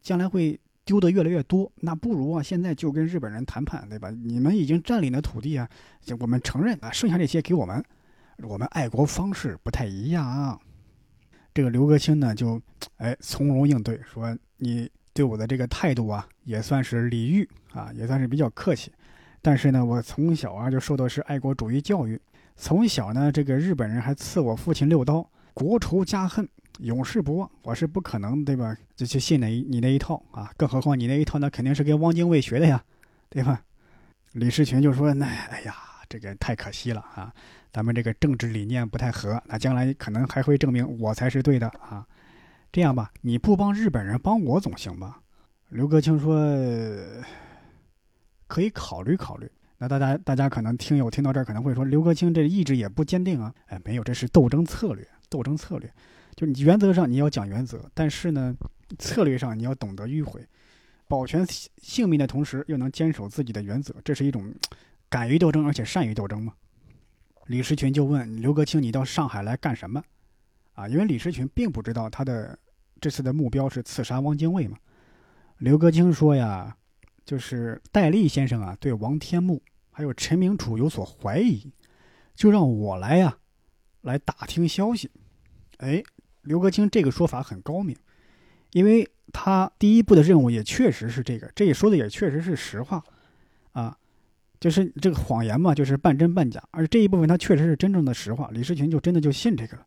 将来会丢的越来越多，那不如啊，现在就跟日本人谈判，对吧？你们已经占领的土地啊，我们承认啊，剩下这些给我们。我们爱国方式不太一样，这个刘格清呢就，哎，从容应对，说你对我的这个态度啊，也算是礼遇啊，也算是比较客气。但是呢，我从小啊就受的是爱国主义教育，从小呢，这个日本人还刺我父亲六刀，国仇家恨，永世不忘，我是不可能对吧？就去信那你那一套啊，更何况你那一套，那肯定是跟汪精卫学的呀，对吧？李士群就说：“那哎呀，这个太可惜了啊。”咱们这个政治理念不太合，那将来可能还会证明我才是对的啊！这样吧，你不帮日本人，帮我总行吧？刘格清说：“可以考虑考虑。”那大家大家可能听友听到这儿可能会说，刘格清这意志也不坚定啊！哎，没有，这是斗争策略，斗争策略，就你原则上你要讲原则，但是呢，策略上你要懂得迂回，保全性命的同时又能坚守自己的原则，这是一种敢于斗争而且善于斗争嘛。李士群就问刘格清：“你到上海来干什么？”啊，因为李士群并不知道他的这次的目标是刺杀汪精卫嘛。刘格清说呀，就是戴笠先生啊，对王天木还有陈明楚有所怀疑，就让我来呀，来打听消息。哎，刘格清这个说法很高明，因为他第一步的任务也确实是这个，这也说的也确实是实话，啊，就是这个谎言嘛，就是半真半假，而这一部分他确实是真正的实话。李世群就真的就信这个。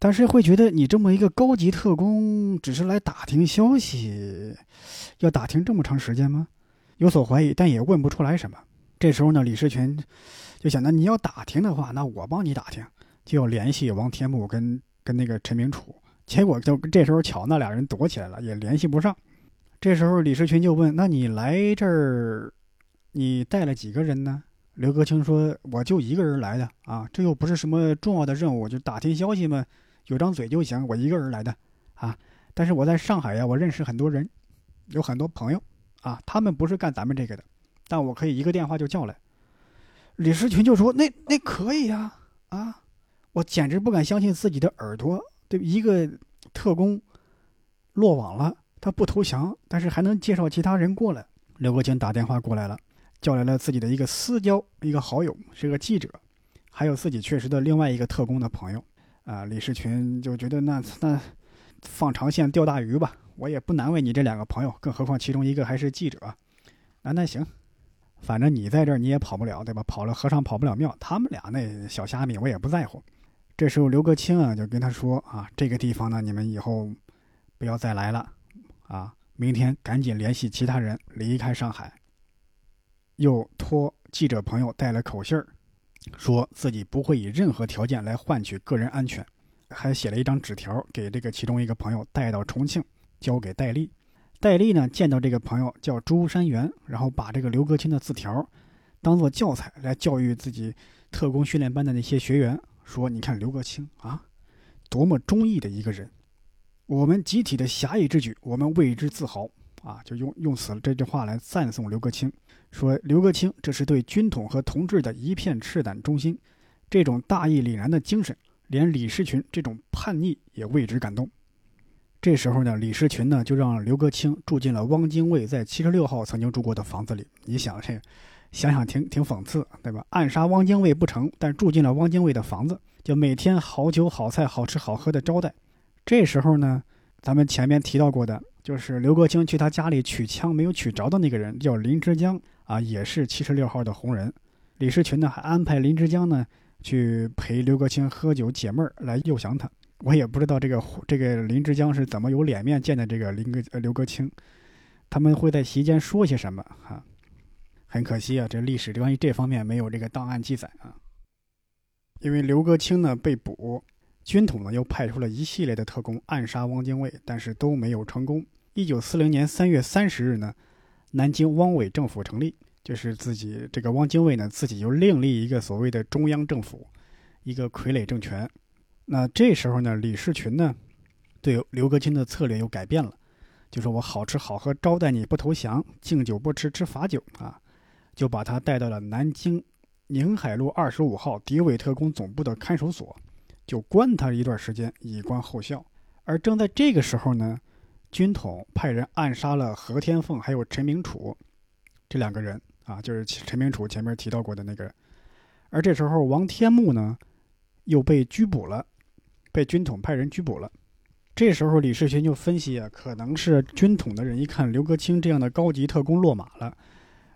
但是会觉得你这么一个高级特工，只是来打听消息，要打听这么长时间吗？有所怀疑，但也问不出来什么。这时候呢，李世群就想：那你要打听的话，那我帮你打听，就要联系王天木跟跟那个陈明楚。结果就这时候巧，那俩人躲起来了，也联系不上。这时候李世群就问：那你来这儿，你带了几个人呢？刘格清说：我就一个人来的啊，这又不是什么重要的任务，就打听消息嘛。有张嘴就行，我一个人来的，啊！但是我在上海呀，我认识很多人，有很多朋友，啊，他们不是干咱们这个的，但我可以一个电话就叫来。李士群就说：“那那可以呀，啊！我简直不敢相信自己的耳朵，对一个特工落网了，他不投降，但是还能介绍其他人过来。”刘国清打电话过来了，叫来了自己的一个私交，一个好友，是个记者，还有自己确实的另外一个特工的朋友。啊，李士群就觉得那那放长线钓大鱼吧，我也不难为你这两个朋友，更何况其中一个还是记者。那那行，反正你在这儿你也跑不了，对吧？跑了和尚跑不了庙，他们俩那小虾米我也不在乎。这时候刘格清啊就跟他说啊，这个地方呢你们以后不要再来了，啊，明天赶紧联系其他人离开上海。又托记者朋友带了口信儿。说自己不会以任何条件来换取个人安全，还写了一张纸条给这个其中一个朋友带到重庆，交给戴笠。戴笠呢见到这个朋友叫朱山元，然后把这个刘格清的字条当做教材来教育自己特工训练班的那些学员，说：“你看刘格清啊，多么忠义的一个人，我们集体的侠义之举，我们为之自豪啊！”就用用此这句话来赞颂刘格清。说刘格清，这是对军统和同志的一片赤胆忠心，这种大义凛然的精神，连李士群这种叛逆也为之感动。这时候呢，李士群呢就让刘格清住进了汪精卫在七十六号曾经住过的房子里。你想这，想想挺挺讽刺，对吧？暗杀汪精卫不成，但住进了汪精卫的房子，就每天好酒好菜好吃好喝的招待。这时候呢，咱们前面提到过的，就是刘国清去他家里取枪没有取着的那个人，叫林之江。啊，也是七十六号的红人，李士群呢还安排林之江呢去陪刘国清喝酒解闷儿，来诱降他。我也不知道这个这个林之江是怎么有脸面见的这个林哥呃刘国清，他们会在席间说些什么？哈，很可惜啊，这历史关于这方面没有这个档案记载啊。因为刘国清呢被捕，军统呢又派出了一系列的特工暗杀汪精卫，但是都没有成功。一九四零年三月三十日呢。南京汪伪政府成立，就是自己这个汪精卫呢，自己又另立一个所谓的中央政府，一个傀儡政权。那这时候呢，李士群呢，对刘格清的策略又改变了，就说我好吃好喝招待你不投降，敬酒不吃吃罚酒啊，就把他带到了南京宁海路二十五号敌伪特工总部的看守所，就关他一段时间，以观后效。而正在这个时候呢。军统派人暗杀了何天凤，还有陈明楚，这两个人啊，就是陈明楚前面提到过的那个人。而这时候，王天木呢，又被拘捕了，被军统派人拘捕了。这时候，李世群就分析啊，可能是军统的人一看刘格清这样的高级特工落马了，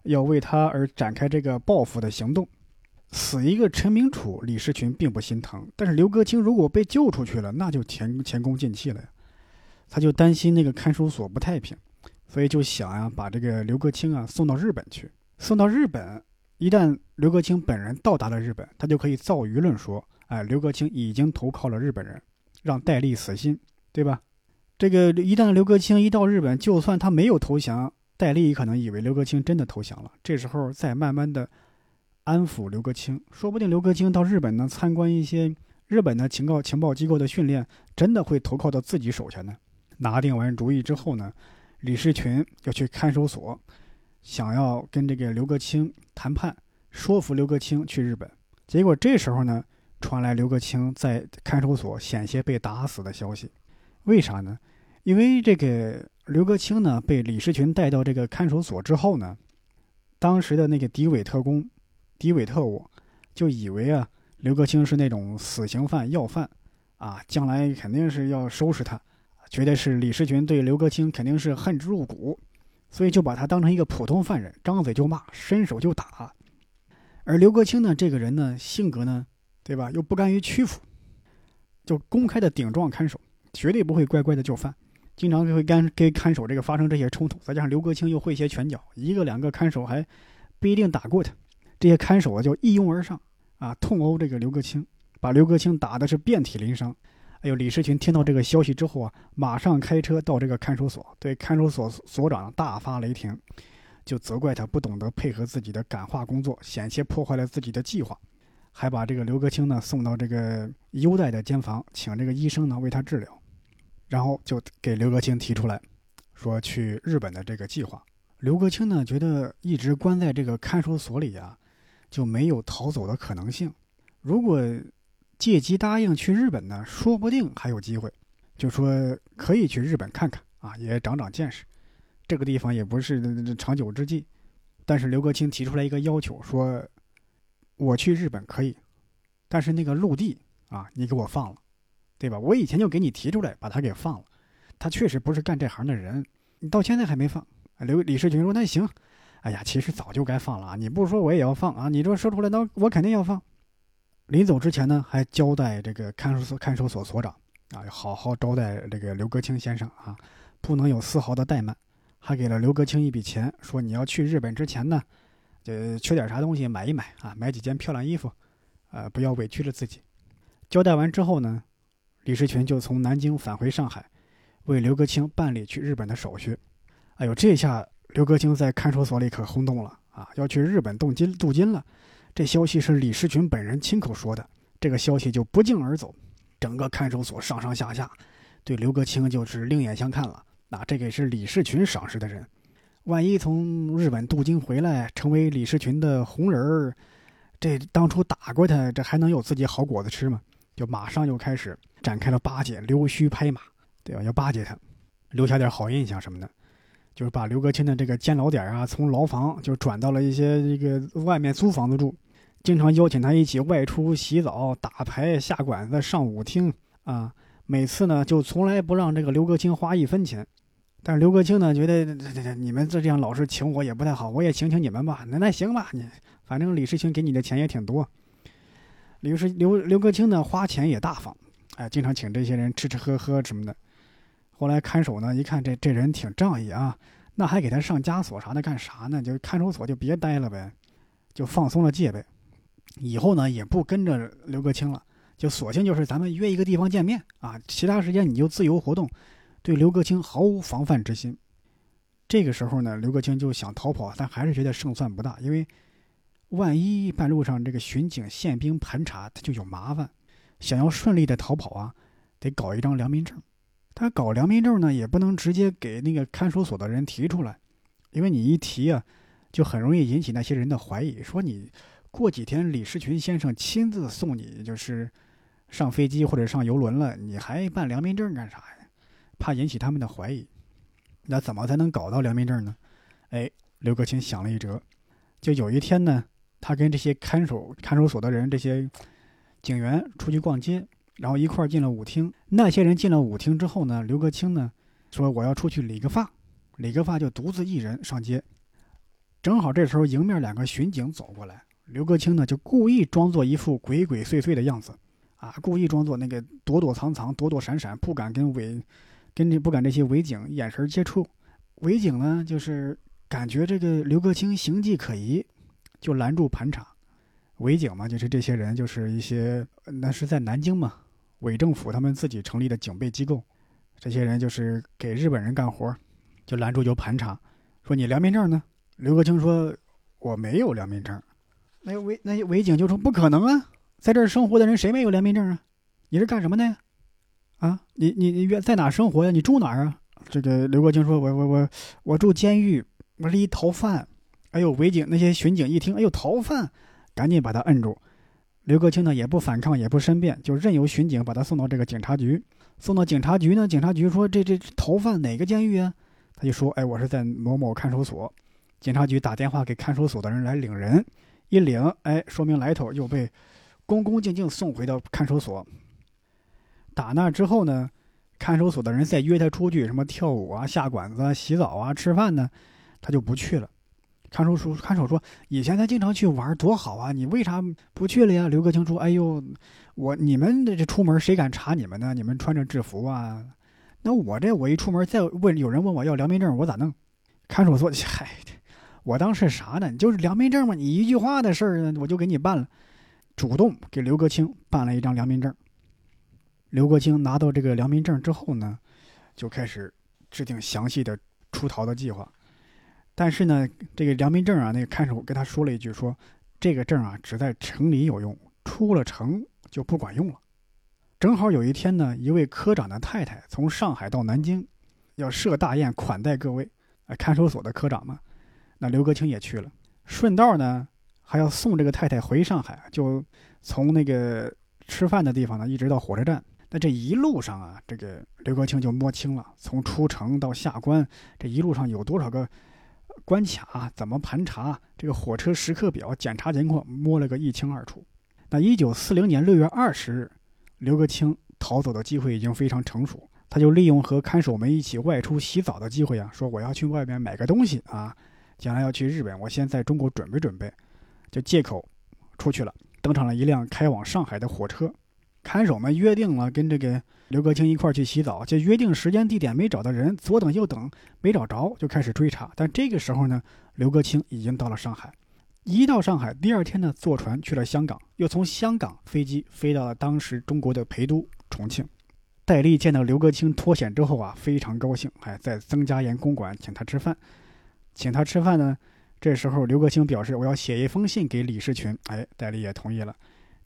要为他而展开这个报复的行动。死一个陈明楚，李世群并不心疼，但是刘格清如果被救出去了，那就前前功尽弃了呀。他就担心那个看守所不太平，所以就想呀，把这个刘格清啊送到日本去。送到日本，一旦刘格清本人到达了日本，他就可以造舆论说，哎，刘格清已经投靠了日本人，让戴笠死心，对吧？这个一旦刘格清一到日本，就算他没有投降，戴笠可能以为刘格清真的投降了。这时候再慢慢的安抚刘格清，说不定刘格清到日本呢参观一些日本的情报情报机构的训练，真的会投靠到自己手下呢。拿定完主意之后呢，李士群要去看守所，想要跟这个刘格清谈判，说服刘格清去日本。结果这时候呢，传来刘格清在看守所险些被打死的消息。为啥呢？因为这个刘格清呢被李士群带到这个看守所之后呢，当时的那个敌伪特工、敌伪特务就以为啊，刘格清是那种死刑犯、要犯，啊，将来肯定是要收拾他，觉得是李士群对刘格清肯定是恨之入骨，所以就把他当成一个普通犯人，张嘴就骂，伸手就打。而刘格清呢，这个人呢，性格呢，对吧，又不甘于屈服，就公开的顶撞看守，绝对不会乖乖的就范。经常就会跟跟看守这个发生这些冲突，再加上刘格清又会些拳脚，一个两个看守还不一定打过他，这些看守啊就一拥而上啊，痛殴这个刘格清，把刘格清打的是遍体鳞伤。哎呦，李士群听到这个消息之后啊，马上开车到这个看守所，对看守所所长大发雷霆，就责怪他不懂得配合自己的感化工作，险些破坏了自己的计划，还把这个刘格清呢送到这个优待的监房，请这个医生呢为他治疗。然后就给刘格清提出来，说去日本的这个计划。刘格清呢觉得一直关在这个看守所里啊，就没有逃走的可能性。如果借机答应去日本呢，说不定还有机会。就说可以去日本看看啊，也长长见识。这个地方也不是长久之计。但是刘格清提出来一个要求，说我去日本可以，但是那个陆地啊，你给我放了。对吧？我以前就给你提出来，把他给放了。他确实不是干这行的人，你到现在还没放。刘李世群说：“那行，哎呀，其实早就该放了啊！你不说我也要放啊！你这说出来，那我肯定要放。”临走之前呢，还交代这个看守所看守所所长啊，要好好招待这个刘格清先生啊，不能有丝毫的怠慢。还给了刘格清一笔钱，说你要去日本之前呢，就缺点啥东西买一买啊，买几件漂亮衣服，呃，不要委屈了自己。交代完之后呢。李士群就从南京返回上海，为刘格清办理去日本的手续。哎呦，这下刘格清在看守所里可轰动了啊！要去日本镀金镀金了。这消息是李士群本人亲口说的，这个消息就不胫而走，整个看守所上上下下对刘格清就是另眼相看了。那这个也是李士群赏识的人，万一从日本镀金回来，成为李士群的红人儿，这当初打过他，这还能有自己好果子吃吗？就马上又开始展开了巴结，溜须拍马，对吧？要巴结他，留下点好印象什么的，就是把刘格清的这个监牢点啊，从牢房就转到了一些这个外面租房子住，经常邀请他一起外出洗澡、打牌、下馆子、上舞厅啊。每次呢，就从来不让这个刘格清花一分钱。但是刘格清呢，觉得这这你们这这样老是请我也不太好，我也请请你们吧。那那行吧，你反正李世群给你的钱也挺多。刘世刘刘格清呢，花钱也大方，哎，经常请这些人吃吃喝喝什么的。后来看守呢，一看这这人挺仗义啊，那还给他上枷锁啥的干啥呢？就看守所就别待了呗，就放松了戒备。以后呢，也不跟着刘格清了，就索性就是咱们约一个地方见面啊，其他时间你就自由活动，对刘格清毫无防范之心。这个时候呢，刘格清就想逃跑，但还是觉得胜算不大，因为。万一半路上这个巡警、宪兵盘查，他就有麻烦。想要顺利的逃跑啊，得搞一张良民证。他搞良民证呢，也不能直接给那个看守所的人提出来，因为你一提啊，就很容易引起那些人的怀疑。说你过几天李士群先生亲自送你，就是上飞机或者上游轮了，你还办良民证干啥呀？怕引起他们的怀疑。那怎么才能搞到良民证呢？哎，刘克清想了一辙，就有一天呢。他跟这些看守看守所的人，这些警员出去逛街，然后一块儿进了舞厅。那些人进了舞厅之后呢，刘格清呢说：“我要出去理个发。”理个发就独自一人上街。正好这时候迎面两个巡警走过来，刘格清呢就故意装作一副鬼鬼祟祟的样子，啊，故意装作那个躲躲藏藏、躲躲闪闪，不敢跟伪跟这不敢这些伪警眼神接触。伪警呢就是感觉这个刘格清形迹可疑。就拦住盘查，伪警嘛，就是这些人，就是一些那是在南京嘛，伪政府他们自己成立的警备机构，这些人就是给日本人干活，就拦住就盘查，说你良民证呢？刘国清说我没有良民证，那伪那伪警就说不可能啊，在这儿生活的人谁没有良民证啊？你是干什么的呀？啊，你你你在哪生活呀？你住哪儿啊？这个刘国清说，我我我我住监狱，我是一逃犯。哎呦，伪警那些巡警一听，哎呦，逃犯，赶紧把他摁住。刘克清呢也不反抗，也不申辩，就任由巡警把他送到这个警察局。送到警察局呢，警察局说：“这这逃犯哪个监狱啊？他就说：“哎，我是在某某看守所。”警察局打电话给看守所的人来领人，一领，哎，说明来头，又被恭恭敬敬送回到看守所。打那之后呢，看守所的人再约他出去，什么跳舞啊、下馆子、洗澡啊、吃饭呢，他就不去了。看守所看守说：“以前他经常去玩，多好啊！你为啥不去了呀？”刘克清说：“哎呦，我你们这出门谁敢查你们呢？你们穿着制服啊，那我这我一出门再问有人问我要良民证，我咋弄？”看守所嗨，我当是啥呢？就是良民证嘛，你一句话的事儿，我就给你办了，主动给刘克清办了一张良民证。刘克清拿到这个良民证之后呢，就开始制定详细的出逃的计划。但是呢，这个良民证啊，那个看守跟他说了一句：“说这个证啊，只在城里有用，出了城就不管用了。”正好有一天呢，一位科长的太太从上海到南京，要设大宴款待各位，啊，看守所的科长嘛。那刘格清也去了，顺道呢还要送这个太太回上海，就从那个吃饭的地方呢，一直到火车站。那这一路上啊，这个刘国清就摸清了，从出城到下关，这一路上有多少个。关卡怎么盘查？这个火车时刻表检查情况摸了个一清二楚。那一九四零年六月二十日，刘格清逃走的机会已经非常成熟，他就利用和看守们一起外出洗澡的机会啊，说我要去外面买个东西啊，将来要去日本，我先在中国准备准备，就借口出去了，登上了一辆开往上海的火车。看守们约定了跟这个刘格清一块去洗澡，就约定时间地点没找到人，左等右等没找着，就开始追查。但这个时候呢，刘格清已经到了上海。一到上海，第二天呢，坐船去了香港，又从香港飞机飞到了当时中国的陪都重庆。戴笠见到刘格清脱险之后啊，非常高兴，哎，在曾家岩公馆请他吃饭。请他吃饭呢，这时候刘格清表示我要写一封信给李士群，哎，戴笠也同意了。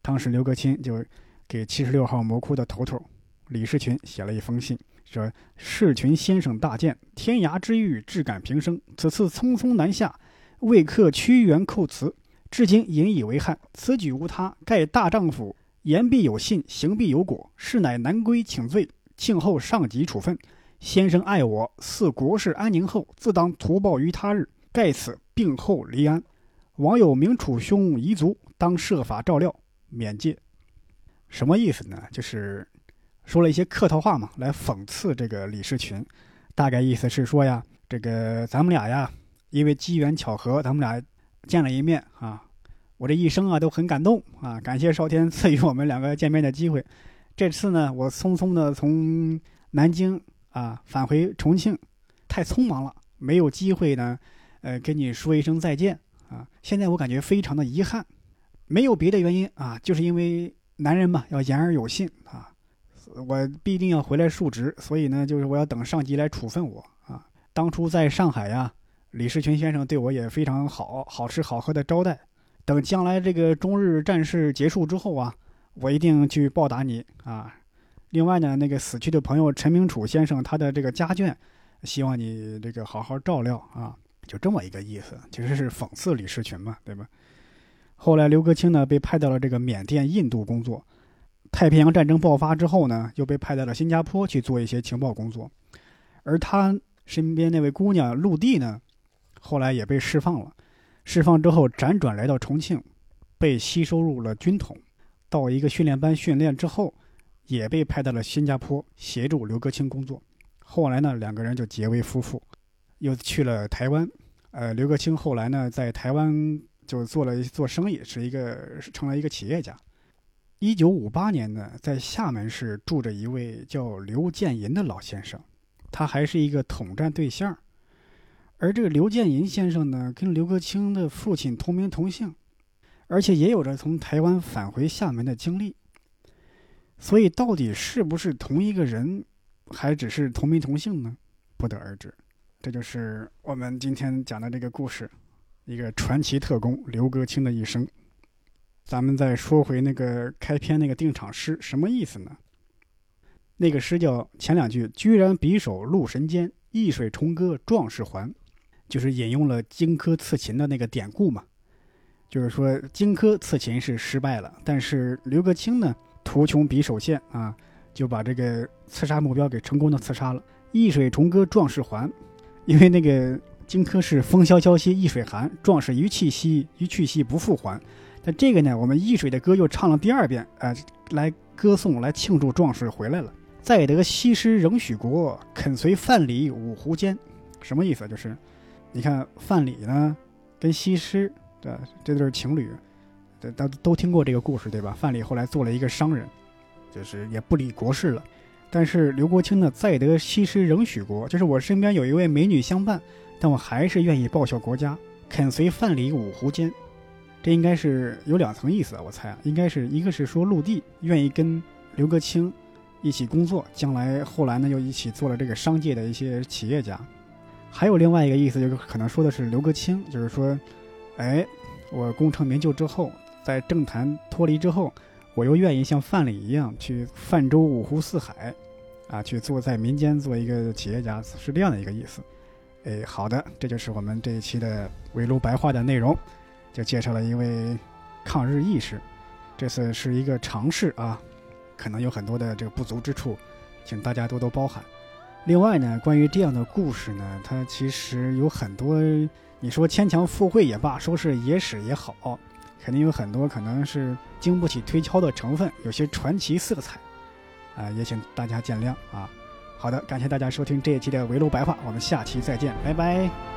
当时刘格清就。给七十六号魔窟的头头李士群写了一封信，说：“士群先生大见，天涯之遇，志感平生。此次匆匆南下，未克屈原叩辞，至今引以为憾。此举无他，盖大丈夫言必有信，行必有果。是乃南归请罪，庆后上级处分。先生爱我，似国事安宁后，自当图报于他日。盖此病后离安，王有明楚兄遗族，当设法照料，免戒。”什么意思呢？就是说了一些客套话嘛，来讽刺这个李世群。大概意思是说呀，这个咱们俩呀，因为机缘巧合，咱们俩见了一面啊。我这一生啊都很感动啊，感谢少天赐予我们两个见面的机会。这次呢，我匆匆的从南京啊返回重庆，太匆忙了，没有机会呢，呃，跟你说一声再见啊。现在我感觉非常的遗憾，没有别的原因啊，就是因为。男人嘛，要言而有信啊！我必定要回来述职，所以呢，就是我要等上级来处分我啊。当初在上海呀，李士群先生对我也非常好，好吃好喝的招待。等将来这个中日战事结束之后啊，我一定去报答你啊。另外呢，那个死去的朋友陈明楚先生，他的这个家眷，希望你这个好好照料啊。就这么一个意思，其实是讽刺李士群嘛，对吧？后来，刘格清呢被派到了这个缅甸、印度工作。太平洋战争爆发之后呢，又被派到了新加坡去做一些情报工作。而他身边那位姑娘陆地呢，后来也被释放了。释放之后，辗转来到重庆，被吸收入了军统。到一个训练班训练之后，也被派到了新加坡协助刘格清工作。后来呢，两个人就结为夫妇，又去了台湾。呃，刘格清后来呢，在台湾。就做了做生意，是一个成了一个企业家。一九五八年呢，在厦门市住着一位叫刘建银的老先生，他还是一个统战对象。而这个刘建银先生呢，跟刘克清的父亲同名同姓，而且也有着从台湾返回厦门的经历。所以，到底是不是同一个人，还只是同名同姓呢？不得而知。这就是我们今天讲的这个故事。一个传奇特工刘格清的一生，咱们再说回那个开篇那个定场诗，什么意思呢？那个诗叫前两句“居然匕首入神间，易水重歌壮士还”，就是引用了荆轲刺秦的那个典故嘛。就是说荆轲刺秦是失败了，但是刘格清呢，图穷匕首现啊，就把这个刺杀目标给成功的刺杀了。易水重歌壮士还。因为那个荆轲是风萧萧兮易水寒，壮士一去兮一去兮不复还。但这个呢，我们易水的歌又唱了第二遍，啊、来歌颂来庆祝壮士回来了。再得西施仍许国，肯随范蠡五湖间。什么意思？就是你看范蠡呢，跟西施，对这对情侣，对，都都听过这个故事，对吧？范蠡后来做了一个商人，就是也不理国事了。但是刘国清呢，再得西施仍许国，就是我身边有一位美女相伴，但我还是愿意报效国家，肯随范蠡五湖间。这应该是有两层意思啊，我猜啊，应该是一个是说陆地愿意跟刘国清一起工作，将来后来呢又一起做了这个商界的一些企业家。还有另外一个意思，就是可能说的是刘国清，就是说，哎，我功成名就之后，在政坛脱离之后，我又愿意像范蠡一样去泛舟五湖四海，啊，去做在民间做一个企业家，是这样的一个意思。哎，好的，这就是我们这一期的围炉白话的内容，就介绍了一位抗日义士，这次是一个尝试啊，可能有很多的这个不足之处，请大家多多包涵。另外呢，关于这样的故事呢，它其实有很多，你说牵强附会也罢，说是野史也好，肯定有很多可能是经不起推敲的成分，有些传奇色彩，啊、也请大家见谅啊。好的，感谢大家收听这一期的围炉白话，我们下期再见，拜拜。